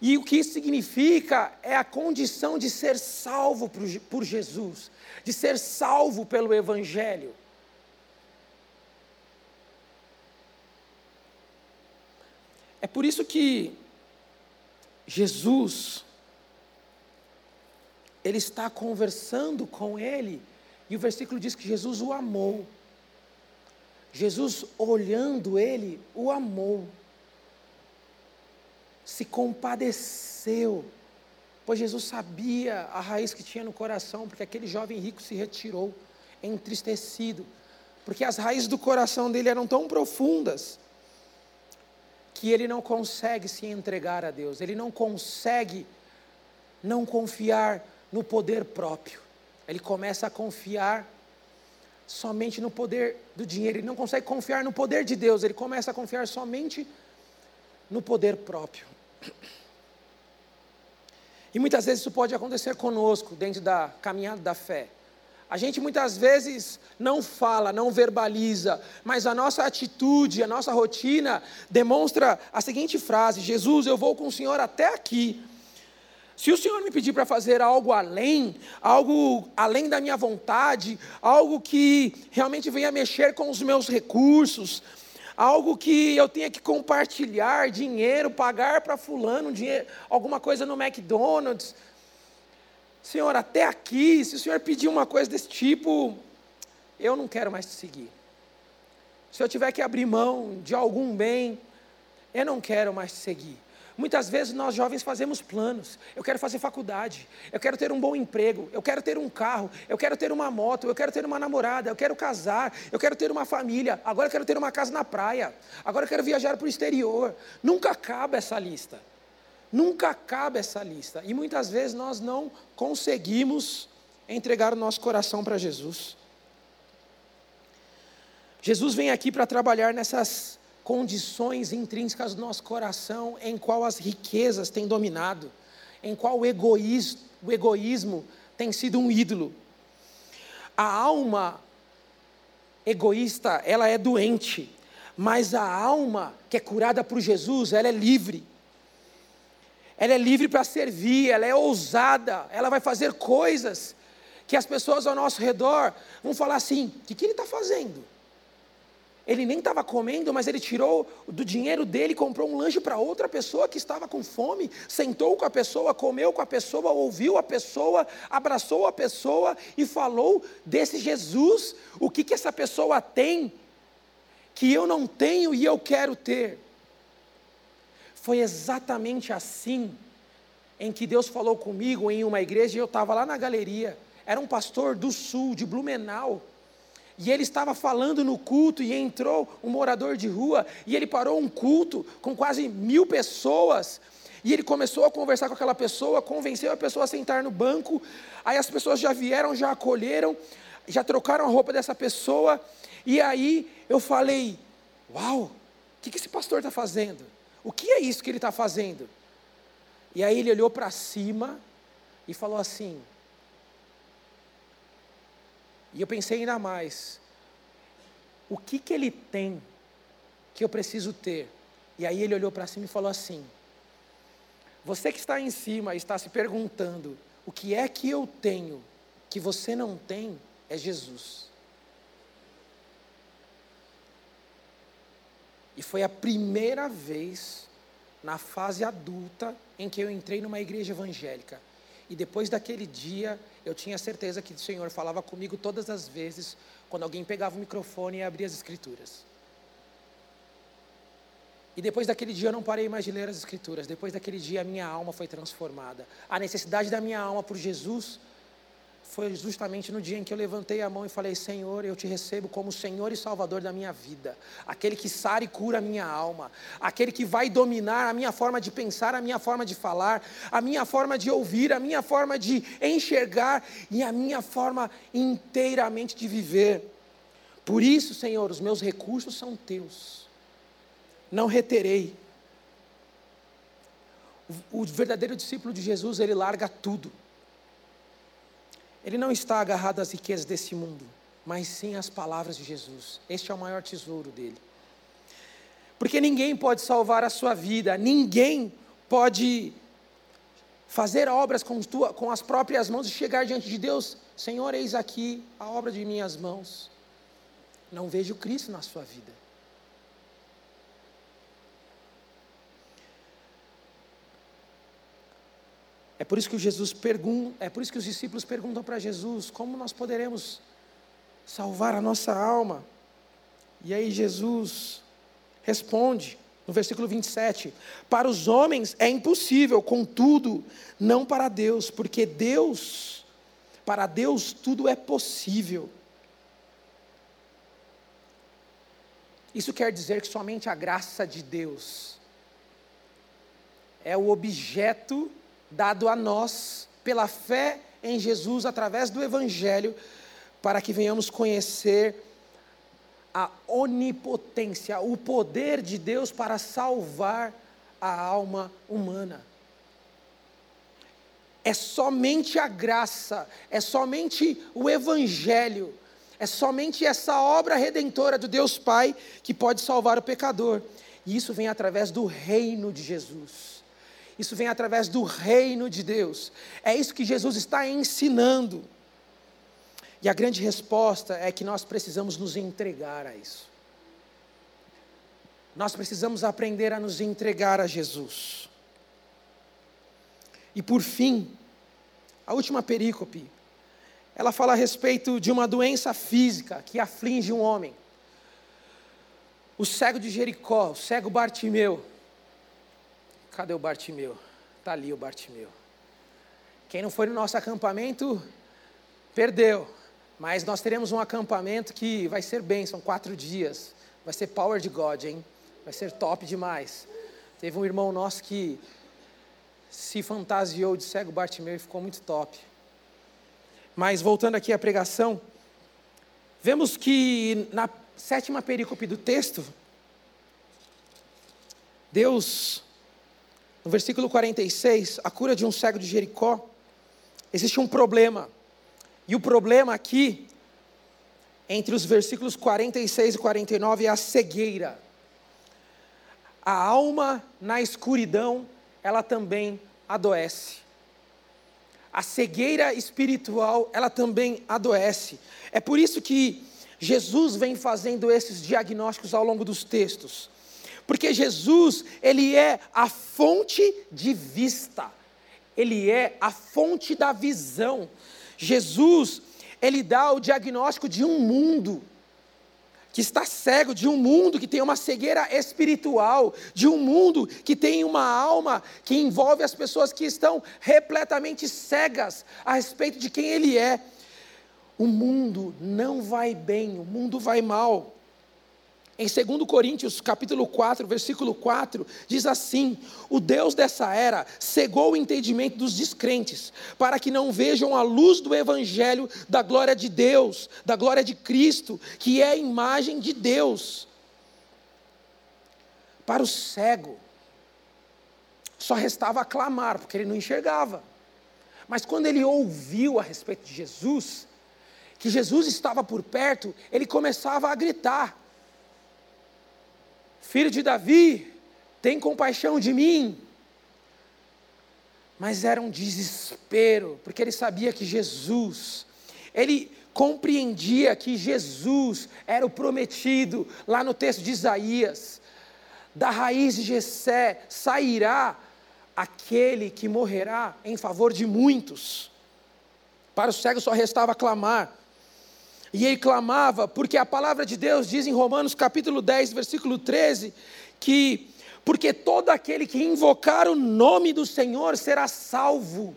E o que isso significa é a condição de ser salvo por Jesus, de ser salvo pelo Evangelho. É por isso que Jesus, ele está conversando com ele, e o versículo diz que Jesus o amou. Jesus, olhando ele, o amou, se compadeceu, pois Jesus sabia a raiz que tinha no coração, porque aquele jovem rico se retirou, entristecido, porque as raízes do coração dele eram tão profundas, que ele não consegue se entregar a Deus, ele não consegue não confiar no poder próprio, ele começa a confiar somente no poder do dinheiro, ele não consegue confiar no poder de Deus, ele começa a confiar somente no poder próprio. E muitas vezes isso pode acontecer conosco dentro da caminhada da fé. A gente muitas vezes não fala, não verbaliza, mas a nossa atitude, a nossa rotina demonstra a seguinte frase: Jesus, eu vou com o Senhor até aqui se o Senhor me pedir para fazer algo além, algo além da minha vontade, algo que realmente venha mexer com os meus recursos, algo que eu tenha que compartilhar dinheiro, pagar para fulano dinheiro, alguma coisa no McDonald's. Senhor, até aqui, se o Senhor pedir uma coisa desse tipo, eu não quero mais te seguir. Se eu tiver que abrir mão de algum bem, eu não quero mais te seguir. Muitas vezes nós jovens fazemos planos. Eu quero fazer faculdade, eu quero ter um bom emprego, eu quero ter um carro, eu quero ter uma moto, eu quero ter uma namorada, eu quero casar, eu quero ter uma família, agora eu quero ter uma casa na praia, agora eu quero viajar para o exterior. Nunca acaba essa lista. Nunca acaba essa lista. E muitas vezes nós não conseguimos entregar o nosso coração para Jesus. Jesus vem aqui para trabalhar nessas condições intrínsecas do nosso coração em qual as riquezas têm dominado, em qual o egoísmo, o egoísmo tem sido um ídolo. A alma egoísta, ela é doente, mas a alma que é curada por Jesus, ela é livre. Ela é livre para servir, ela é ousada, ela vai fazer coisas que as pessoas ao nosso redor vão falar assim: o que, que ele está fazendo? Ele nem estava comendo, mas ele tirou do dinheiro dele, comprou um lanche para outra pessoa que estava com fome, sentou com a pessoa, comeu com a pessoa, ouviu a pessoa, abraçou a pessoa e falou desse Jesus, o que, que essa pessoa tem que eu não tenho e eu quero ter. Foi exatamente assim em que Deus falou comigo em uma igreja e eu estava lá na galeria. Era um pastor do sul, de Blumenau. E ele estava falando no culto e entrou um morador de rua e ele parou um culto com quase mil pessoas. E ele começou a conversar com aquela pessoa, convenceu a pessoa a sentar no banco. Aí as pessoas já vieram, já acolheram, já trocaram a roupa dessa pessoa. E aí eu falei: Uau, o que, que esse pastor está fazendo? O que é isso que ele está fazendo? E aí ele olhou para cima e falou assim. E eu pensei ainda mais: o que, que ele tem que eu preciso ter? E aí ele olhou para cima e falou assim: Você que está em cima e está se perguntando, o que é que eu tenho que você não tem? É Jesus. E foi a primeira vez na fase adulta em que eu entrei numa igreja evangélica. E depois daquele dia, eu tinha certeza que o Senhor falava comigo todas as vezes quando alguém pegava o microfone e abria as escrituras. E depois daquele dia eu não parei mais de ler as escrituras. Depois daquele dia a minha alma foi transformada. A necessidade da minha alma por Jesus foi justamente no dia em que eu levantei a mão e falei: Senhor, eu te recebo como Senhor e Salvador da minha vida, aquele que sara e cura a minha alma, aquele que vai dominar a minha forma de pensar, a minha forma de falar, a minha forma de ouvir, a minha forma de enxergar e a minha forma inteiramente de viver. Por isso, Senhor, os meus recursos são teus, não reterei. O verdadeiro discípulo de Jesus, ele larga tudo ele não está agarrado às riquezas desse mundo, mas sim às palavras de Jesus. Este é o maior tesouro dele. Porque ninguém pode salvar a sua vida, ninguém pode fazer obras com, tua, com as próprias mãos e chegar diante de Deus, Senhor, eis aqui a obra de minhas mãos. Não vejo Cristo na sua vida. É por isso que Jesus pergunta, é por isso que os discípulos perguntam para Jesus: como nós poderemos salvar a nossa alma? E aí Jesus responde no versículo 27: Para os homens é impossível, contudo, não para Deus, porque Deus, para Deus tudo é possível. Isso quer dizer que somente a graça de Deus é o objeto dado a nós pela fé em Jesus através do Evangelho, para que venhamos conhecer a onipotência, o poder de Deus para salvar a alma humana. É somente a graça, é somente o Evangelho, é somente essa obra redentora do Deus Pai que pode salvar o pecador. E isso vem através do reino de Jesus. Isso vem através do reino de Deus. É isso que Jesus está ensinando. E a grande resposta é que nós precisamos nos entregar a isso. Nós precisamos aprender a nos entregar a Jesus. E por fim, a última perícope, ela fala a respeito de uma doença física que aflige um homem. O cego de Jericó, o cego Bartimeu, Cadê o Bartimeu? Está ali o Bartimeu. Quem não foi no nosso acampamento, perdeu. Mas nós teremos um acampamento que vai ser bem, são quatro dias. Vai ser power de God, hein? Vai ser top demais. Teve um irmão nosso que se fantasiou de cego Bartimeu e ficou muito top. Mas voltando aqui à pregação, vemos que na sétima perícope do texto, Deus no versículo 46, a cura de um cego de Jericó, existe um problema. E o problema aqui, entre os versículos 46 e 49, é a cegueira. A alma na escuridão, ela também adoece. A cegueira espiritual, ela também adoece. É por isso que Jesus vem fazendo esses diagnósticos ao longo dos textos. Porque Jesus, ele é a fonte de vista. Ele é a fonte da visão. Jesus, ele dá o diagnóstico de um mundo que está cego, de um mundo que tem uma cegueira espiritual, de um mundo que tem uma alma que envolve as pessoas que estão repletamente cegas a respeito de quem ele é. O mundo não vai bem, o mundo vai mal. Em 2 Coríntios, capítulo 4, versículo 4, diz assim: O Deus dessa era cegou o entendimento dos descrentes, para que não vejam a luz do evangelho da glória de Deus, da glória de Cristo, que é a imagem de Deus. Para o cego, só restava clamar, porque ele não enxergava. Mas quando ele ouviu a respeito de Jesus, que Jesus estava por perto, ele começava a gritar: Filho de Davi, tem compaixão de mim. Mas era um desespero, porque ele sabia que Jesus, ele compreendia que Jesus era o prometido, lá no texto de Isaías, da raiz de Jessé sairá aquele que morrerá em favor de muitos. Para o cego só restava clamar. E ele clamava, porque a palavra de Deus diz em Romanos capítulo 10, versículo 13, que porque todo aquele que invocar o nome do Senhor será salvo.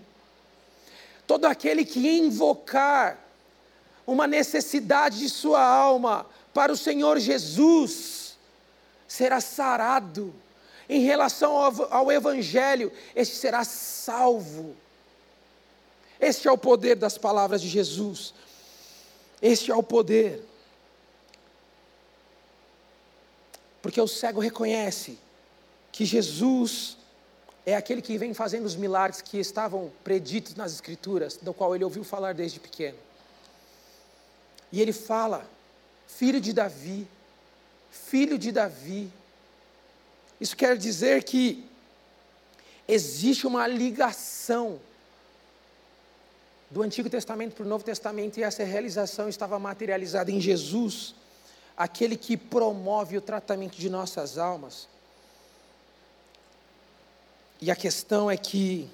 Todo aquele que invocar uma necessidade de sua alma para o Senhor Jesus será sarado. Em relação ao, ao Evangelho, este será salvo. Este é o poder das palavras de Jesus. Este é o poder. Porque o cego reconhece que Jesus é aquele que vem fazendo os milagres que estavam preditos nas Escrituras, do qual ele ouviu falar desde pequeno. E ele fala: Filho de Davi, filho de Davi. Isso quer dizer que existe uma ligação do Antigo Testamento para o Novo Testamento e essa realização estava materializada em Jesus, aquele que promove o tratamento de nossas almas. E a questão é que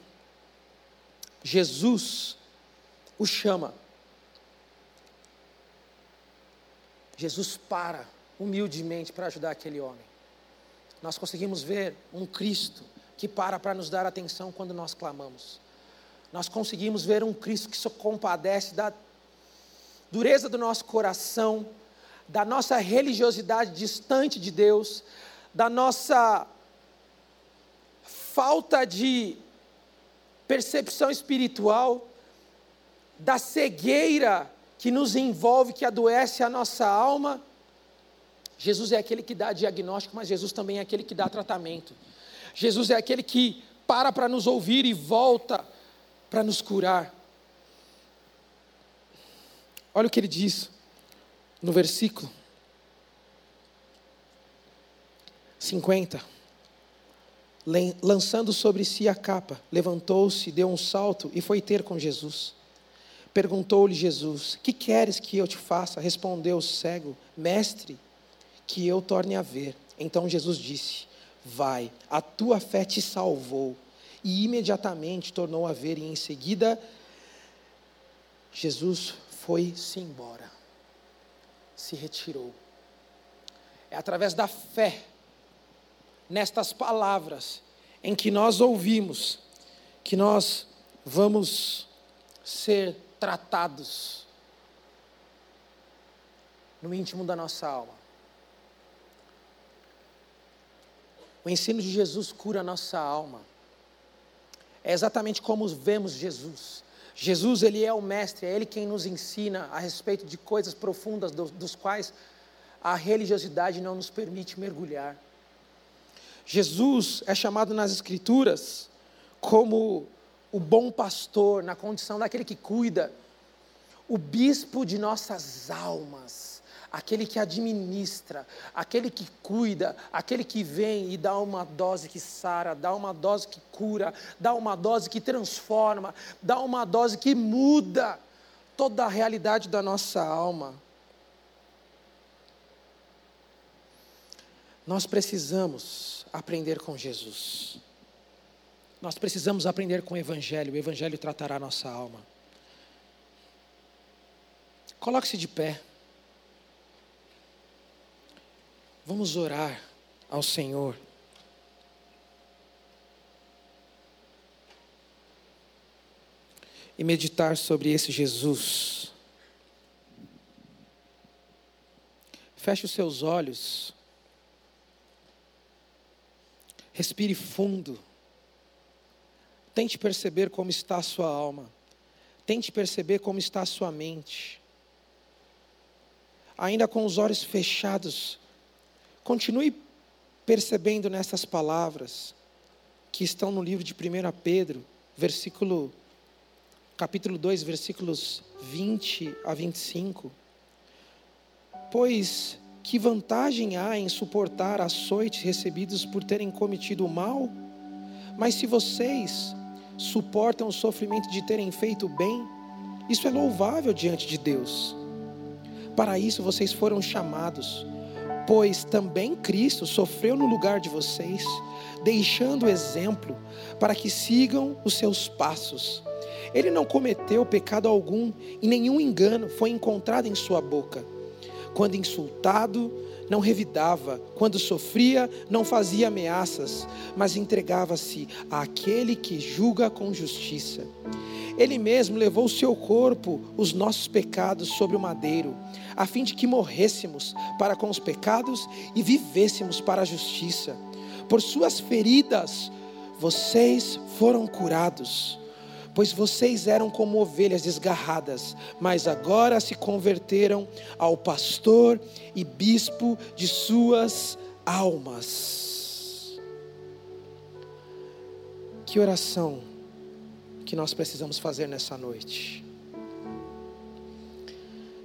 Jesus o chama. Jesus para humildemente para ajudar aquele homem. Nós conseguimos ver um Cristo que para para nos dar atenção quando nós clamamos nós conseguimos ver um Cristo que se compadece da dureza do nosso coração, da nossa religiosidade distante de Deus, da nossa falta de percepção espiritual, da cegueira que nos envolve, que adoece a nossa alma. Jesus é aquele que dá diagnóstico, mas Jesus também é aquele que dá tratamento. Jesus é aquele que para para nos ouvir e volta para nos curar. Olha o que ele diz no versículo 50. Lançando sobre si a capa, levantou-se, deu um salto e foi ter com Jesus. Perguntou-lhe Jesus: Que queres que eu te faça? Respondeu o cego: Mestre, que eu torne a ver. Então Jesus disse: Vai, a tua fé te salvou e imediatamente tornou a ver, e em seguida Jesus foi-se embora, se retirou. É através da fé, nestas palavras, em que nós ouvimos, que nós vamos ser tratados no íntimo da nossa alma. O ensino de Jesus cura a nossa alma. É exatamente como vemos Jesus. Jesus, ele é o mestre, é ele quem nos ensina a respeito de coisas profundas dos, dos quais a religiosidade não nos permite mergulhar. Jesus é chamado nas Escrituras como o bom pastor, na condição daquele que cuida, o bispo de nossas almas aquele que administra, aquele que cuida, aquele que vem e dá uma dose que sara, dá uma dose que cura, dá uma dose que transforma, dá uma dose que muda toda a realidade da nossa alma. Nós precisamos aprender com Jesus. Nós precisamos aprender com o Evangelho. O Evangelho tratará a nossa alma. Coloque-se de pé. Vamos orar ao Senhor. E meditar sobre esse Jesus. Feche os seus olhos. Respire fundo. Tente perceber como está a sua alma. Tente perceber como está a sua mente. Ainda com os olhos fechados, continue percebendo nessas palavras que estão no livro de 1 Pedro, versículo capítulo 2, versículos 20 a 25. Pois que vantagem há em suportar açoites recebidos por terem cometido o mal? Mas se vocês suportam o sofrimento de terem feito o bem, isso é louvável diante de Deus. Para isso vocês foram chamados, pois também Cristo sofreu no lugar de vocês, deixando exemplo para que sigam os seus passos. Ele não cometeu pecado algum e nenhum engano foi encontrado em sua boca. Quando insultado, não revidava, quando sofria, não fazia ameaças, mas entregava-se àquele que julga com justiça. Ele mesmo levou o seu corpo, os nossos pecados, sobre o madeiro, a fim de que morrêssemos para com os pecados e vivêssemos para a justiça. Por suas feridas, vocês foram curados pois vocês eram como ovelhas desgarradas, mas agora se converteram ao pastor e bispo de suas almas. Que oração que nós precisamos fazer nessa noite?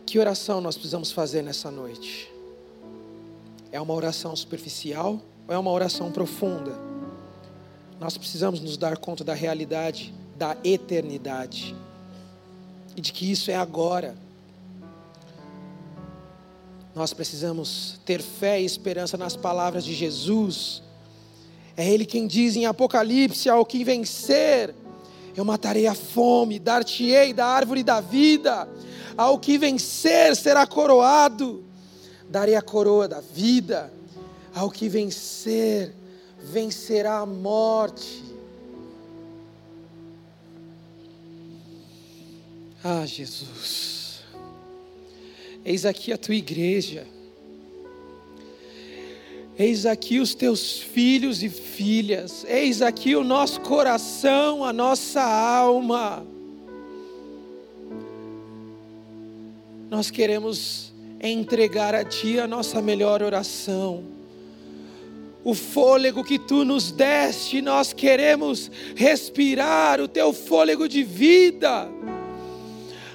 Que oração nós precisamos fazer nessa noite? É uma oração superficial ou é uma oração profunda? Nós precisamos nos dar conta da realidade da eternidade. E de que isso é agora. Nós precisamos ter fé e esperança nas palavras de Jesus. É Ele quem diz em Apocalipse: ao que vencer, eu matarei a fome, dar-te-ei da árvore da vida. Ao que vencer será coroado, darei a coroa da vida. Ao que vencer, vencerá a morte. Ah, Jesus, eis aqui a tua igreja, eis aqui os teus filhos e filhas, eis aqui o nosso coração, a nossa alma. Nós queremos entregar a Ti a nossa melhor oração. O fôlego que tu nos deste, nós queremos respirar o teu fôlego de vida.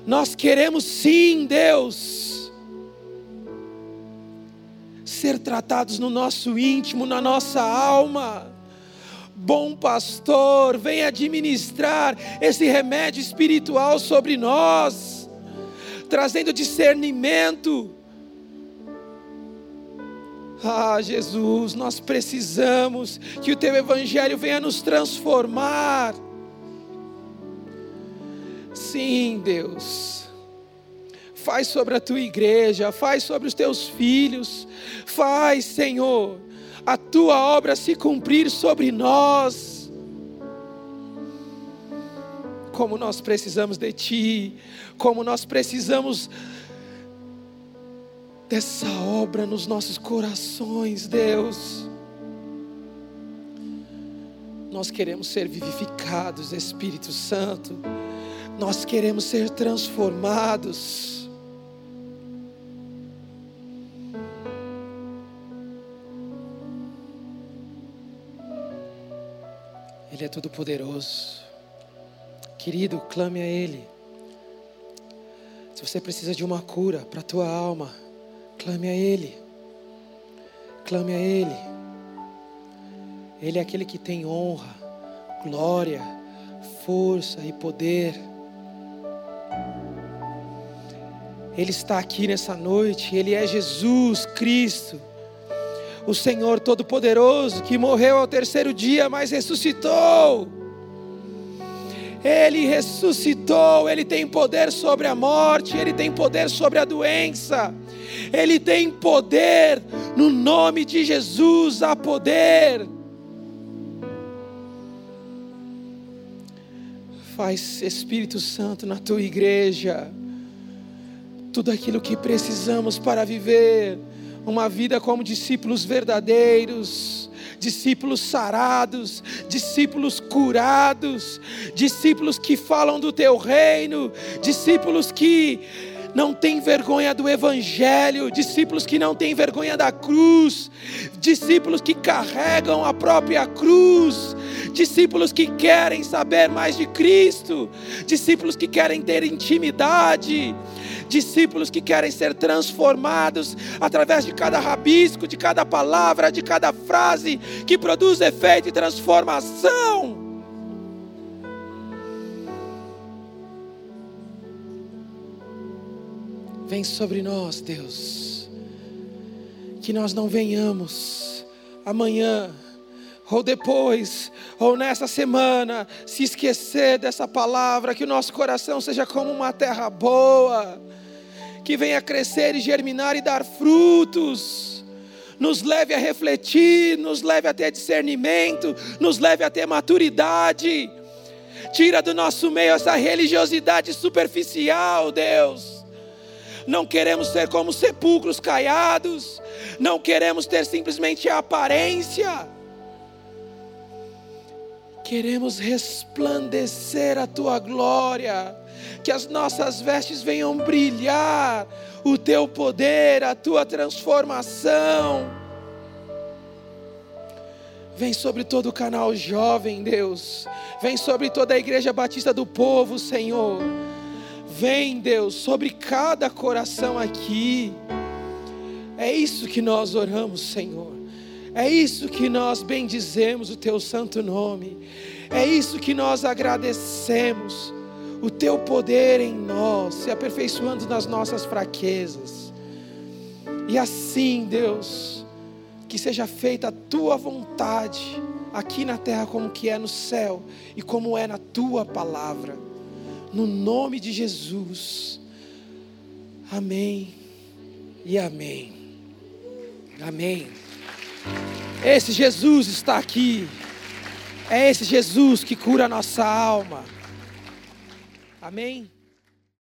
Nós queremos sim, Deus, ser tratados no nosso íntimo, na nossa alma. Bom pastor, vem administrar esse remédio espiritual sobre nós, trazendo discernimento. Ah, Jesus, nós precisamos que o teu evangelho venha nos transformar Sim, Deus. Faz sobre a tua igreja, faz sobre os teus filhos, faz, Senhor, a tua obra se cumprir sobre nós. Como nós precisamos de Ti, como nós precisamos dessa obra nos nossos corações, Deus. Nós queremos ser vivificados, Espírito Santo. Nós queremos ser transformados. Ele é todo poderoso. Querido, clame a Ele. Se você precisa de uma cura para a tua alma, clame a Ele. Clame a Ele. Ele é aquele que tem honra, glória, força e poder. Ele está aqui nessa noite, Ele é Jesus Cristo, o Senhor Todo-Poderoso, que morreu ao terceiro dia, mas ressuscitou. Ele ressuscitou, Ele tem poder sobre a morte, Ele tem poder sobre a doença, Ele tem poder, no nome de Jesus há poder. Faz, Espírito Santo, na tua igreja, tudo aquilo que precisamos para viver uma vida como discípulos verdadeiros, discípulos sarados, discípulos curados, discípulos que falam do teu reino, discípulos que não têm vergonha do Evangelho, discípulos que não têm vergonha da cruz, discípulos que carregam a própria cruz, discípulos que querem saber mais de Cristo, discípulos que querem ter intimidade, discípulos que querem ser transformados através de cada rabisco, de cada palavra, de cada frase que produz efeito e transformação. Vem sobre nós, Deus. Que nós não venhamos amanhã, ou depois, ou nessa semana, se esquecer dessa palavra, que o nosso coração seja como uma terra boa, que venha crescer e germinar e dar frutos, nos leve a refletir, nos leve a ter discernimento, nos leve a ter maturidade. Tira do nosso meio essa religiosidade superficial, Deus. Não queremos ser como sepulcros caiados, não queremos ter simplesmente a aparência, queremos resplandecer a tua glória, que as nossas vestes venham brilhar, o teu poder, a tua transformação. Vem sobre todo o canal jovem, Deus. Vem sobre toda a igreja batista do povo, Senhor. Vem, Deus, sobre cada coração aqui. É isso que nós oramos, Senhor. É isso que nós bendizemos o Teu santo nome. É isso que nós agradecemos. O Teu poder em nós, se aperfeiçoando nas nossas fraquezas. E assim, Deus, que seja feita a Tua vontade, aqui na terra como que é no céu e como é na Tua palavra no nome de Jesus. Amém e amém. Amém. Esse Jesus está aqui. É esse Jesus que cura a nossa alma. Amém.